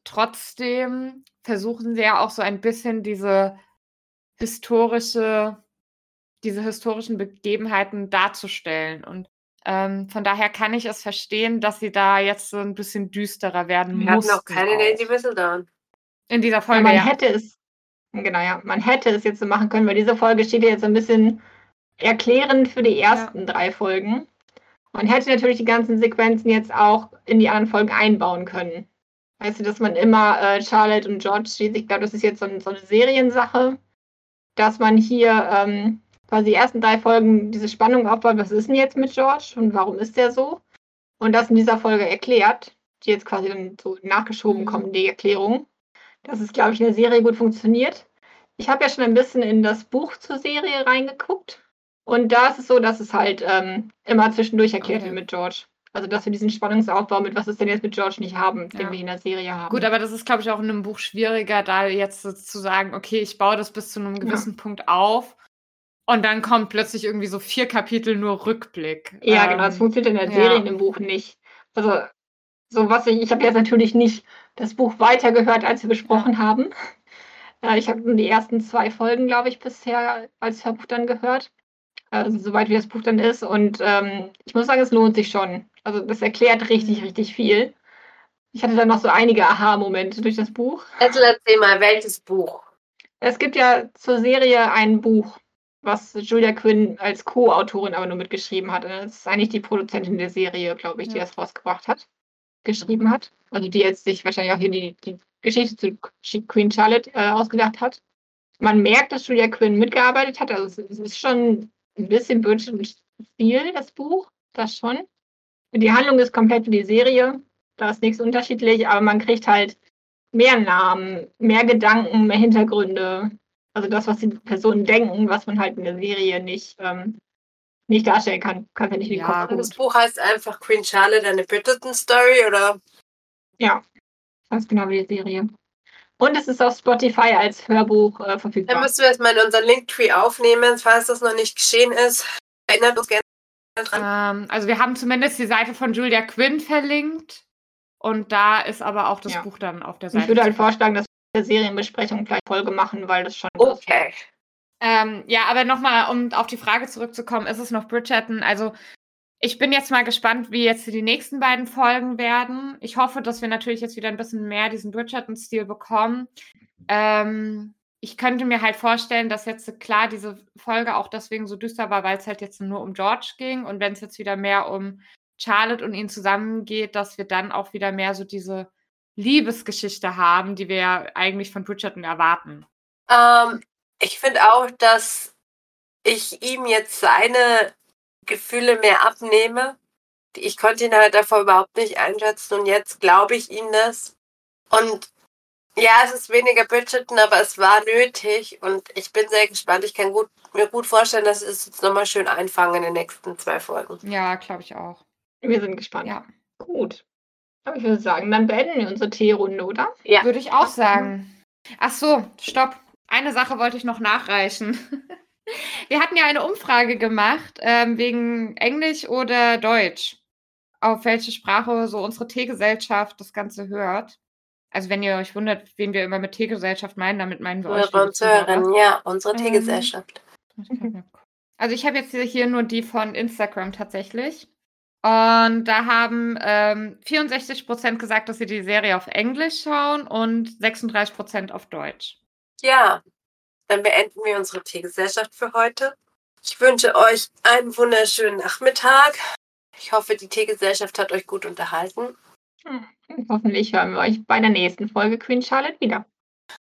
trotzdem versuchen sie ja auch so ein bisschen diese historische, diese historischen Begebenheiten darzustellen. Und ähm, von daher kann ich es verstehen, dass sie da jetzt so ein bisschen düsterer werden Wir hatten noch keine auch. Lady Whistledown. In dieser Ja, Folge, man ja. hätte es, genau, ja, man hätte es jetzt so machen können, weil diese Folge steht ja jetzt so ein bisschen erklärend für die ersten drei Folgen. Man hätte natürlich die ganzen Sequenzen jetzt auch in die anderen Folgen einbauen können. Weißt du, dass man immer äh, Charlotte und George, die- ich glaube, das ist jetzt so, ein, so eine Seriensache, dass man hier ähm, quasi die ersten drei Folgen diese Spannung aufbaut, was ist denn jetzt mit George und warum ist der so? Und das in dieser Folge erklärt, die jetzt quasi dann so nachgeschoben Mhm. kommen, die Erklärung. Das ist, glaube ich, in der Serie gut funktioniert. Ich habe ja schon ein bisschen in das Buch zur Serie reingeguckt. Und da ist es so, dass es halt ähm, immer zwischendurch erklärt Okay. wird mit George. Also, dass wir diesen Spannungsaufbau mit, was ist denn jetzt mit George nicht haben, den Ja. wir in der Serie haben. Gut, aber das ist, glaube ich, auch in einem Buch schwieriger, da jetzt zu sagen, okay, ich baue das bis zu einem Ja. gewissen Punkt auf und dann kommt plötzlich irgendwie so vier Kapitel nur Rückblick. Ja, Ähm, genau, das funktioniert in der ja. Serie, in dem Buch nicht. Also, so was ich, ich habe jetzt natürlich nicht das Buch weitergehört, als wir besprochen haben. Äh, ich habe nur die ersten zwei Folgen, glaube ich, bisher als Hörbuch dann gehört. Also, soweit wie das Buch dann ist. Und ähm, ich muss sagen, es lohnt sich schon. Also, das erklärt richtig, Mhm. richtig viel. Ich hatte dann noch so einige Aha-Momente durch das Buch. Also erzähl mal, welches Buch? Es gibt ja zur Serie ein Buch, was Julia Quinn als Co-Autorin aber nur mitgeschrieben hat. Das ist eigentlich die Produzentin der Serie, glaube ich, die Ja. das rausgebracht hat, geschrieben hat. Also die jetzt sich wahrscheinlich auch hier die, die Geschichte zu Queen Charlotte äh, ausgedacht hat. Man merkt, dass Julia Quinn mitgearbeitet hat. Also es, ist schon ein bisschen Bridgerton-Stil, das Buch, das schon. Die Handlung ist komplett wie die Serie. Da ist nichts unterschiedlich, aber man kriegt halt mehr Namen, mehr Gedanken, mehr Hintergründe. Also das, was die Personen denken, was man halt in der Serie nicht, ähm, nicht darstellen kann. Kann ja nicht in den Ja, Kopf das Buch heißt einfach Queen Charlotte, eine Bridgerton-Story, oder? Ja, ganz genau wie die Serie. Und es ist auf Spotify als Hörbuch äh, Dann verfügbar. müssen wir jetzt mal in unseren Linktree aufnehmen, falls das noch nicht geschehen ist. Erinnert uns gerne dran. Ähm, also wir haben zumindest die Seite von Julia Quinn verlinkt und da ist aber auch das Ja. Buch dann auf der Seite. Ich würde halt vorschlagen, dass wir der Serienbesprechung gleich Folge machen, weil das schon ist. Ähm, ja, aber nochmal, um auf die Frage zurückzukommen, ist es noch Bridgerton? Also ich bin jetzt mal gespannt, wie jetzt die nächsten beiden Folgen werden. Ich hoffe, dass wir natürlich jetzt wieder ein bisschen mehr diesen Bridgerton-Stil bekommen. Ähm, ich könnte mir halt vorstellen, dass jetzt klar diese Folge auch deswegen so düster war, weil es halt jetzt nur um George ging. Und wenn es jetzt wieder mehr um Charlotte und ihn zusammengeht, dass wir dann auch wieder mehr so diese Liebesgeschichte haben, die wir ja eigentlich von Bridgerton erwarten. Ähm, ich finde auch, dass ich ihm jetzt seine Gefühle mehr abnehme. Ich konnte ihn halt davor überhaupt nicht einschätzen und jetzt glaube ich ihm das. Und ja, es ist weniger Bridgerton, aber es war nötig und ich bin sehr gespannt. Ich kann gut, mir gut vorstellen, dass es jetzt nochmal schön einfangen in den nächsten zwei Folgen. Ja, glaube ich auch. Wir sind gespannt. Ja. Gut. Aber ich würde sagen, dann beenden wir unsere Teerunde, oder? Ja. Würde ich auch sagen. Ach so, stopp. Eine Sache wollte ich noch nachreichen. Wir hatten ja eine Umfrage gemacht ähm, wegen Englisch oder Deutsch, auf welche Sprache so unsere Teegesellschaft das Ganze hört. Also wenn ihr euch wundert, wen wir immer mit Teegesellschaft meinen, damit meinen wir euch. Hörer Zuhörerinnen, Zuhörer. ja, unsere Ähm, Teegesellschaft. Also ich habe jetzt hier- hier nur die von Instagram tatsächlich. Und da haben ähm, 64% gesagt, dass sie die Serie auf Englisch schauen und 36% auf Deutsch. Ja, dann beenden wir unsere Teegesellschaft für heute. Ich wünsche euch einen wunderschönen Nachmittag. Ich hoffe, die Teegesellschaft hat euch gut unterhalten. Und hoffentlich hören wir euch bei der nächsten Folge Queen Charlotte wieder.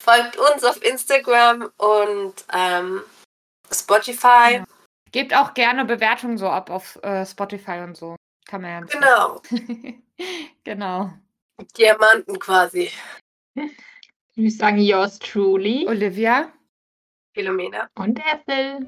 Folgt uns auf Instagram und ähm, Spotify. Ja. Gebt auch gerne Bewertungen so ab auf äh, Spotify und so. Kann man ja. Genau, genau. Diamanten quasi. Ich würde sagen, yours truly Olivia. Philomena. und Ethel.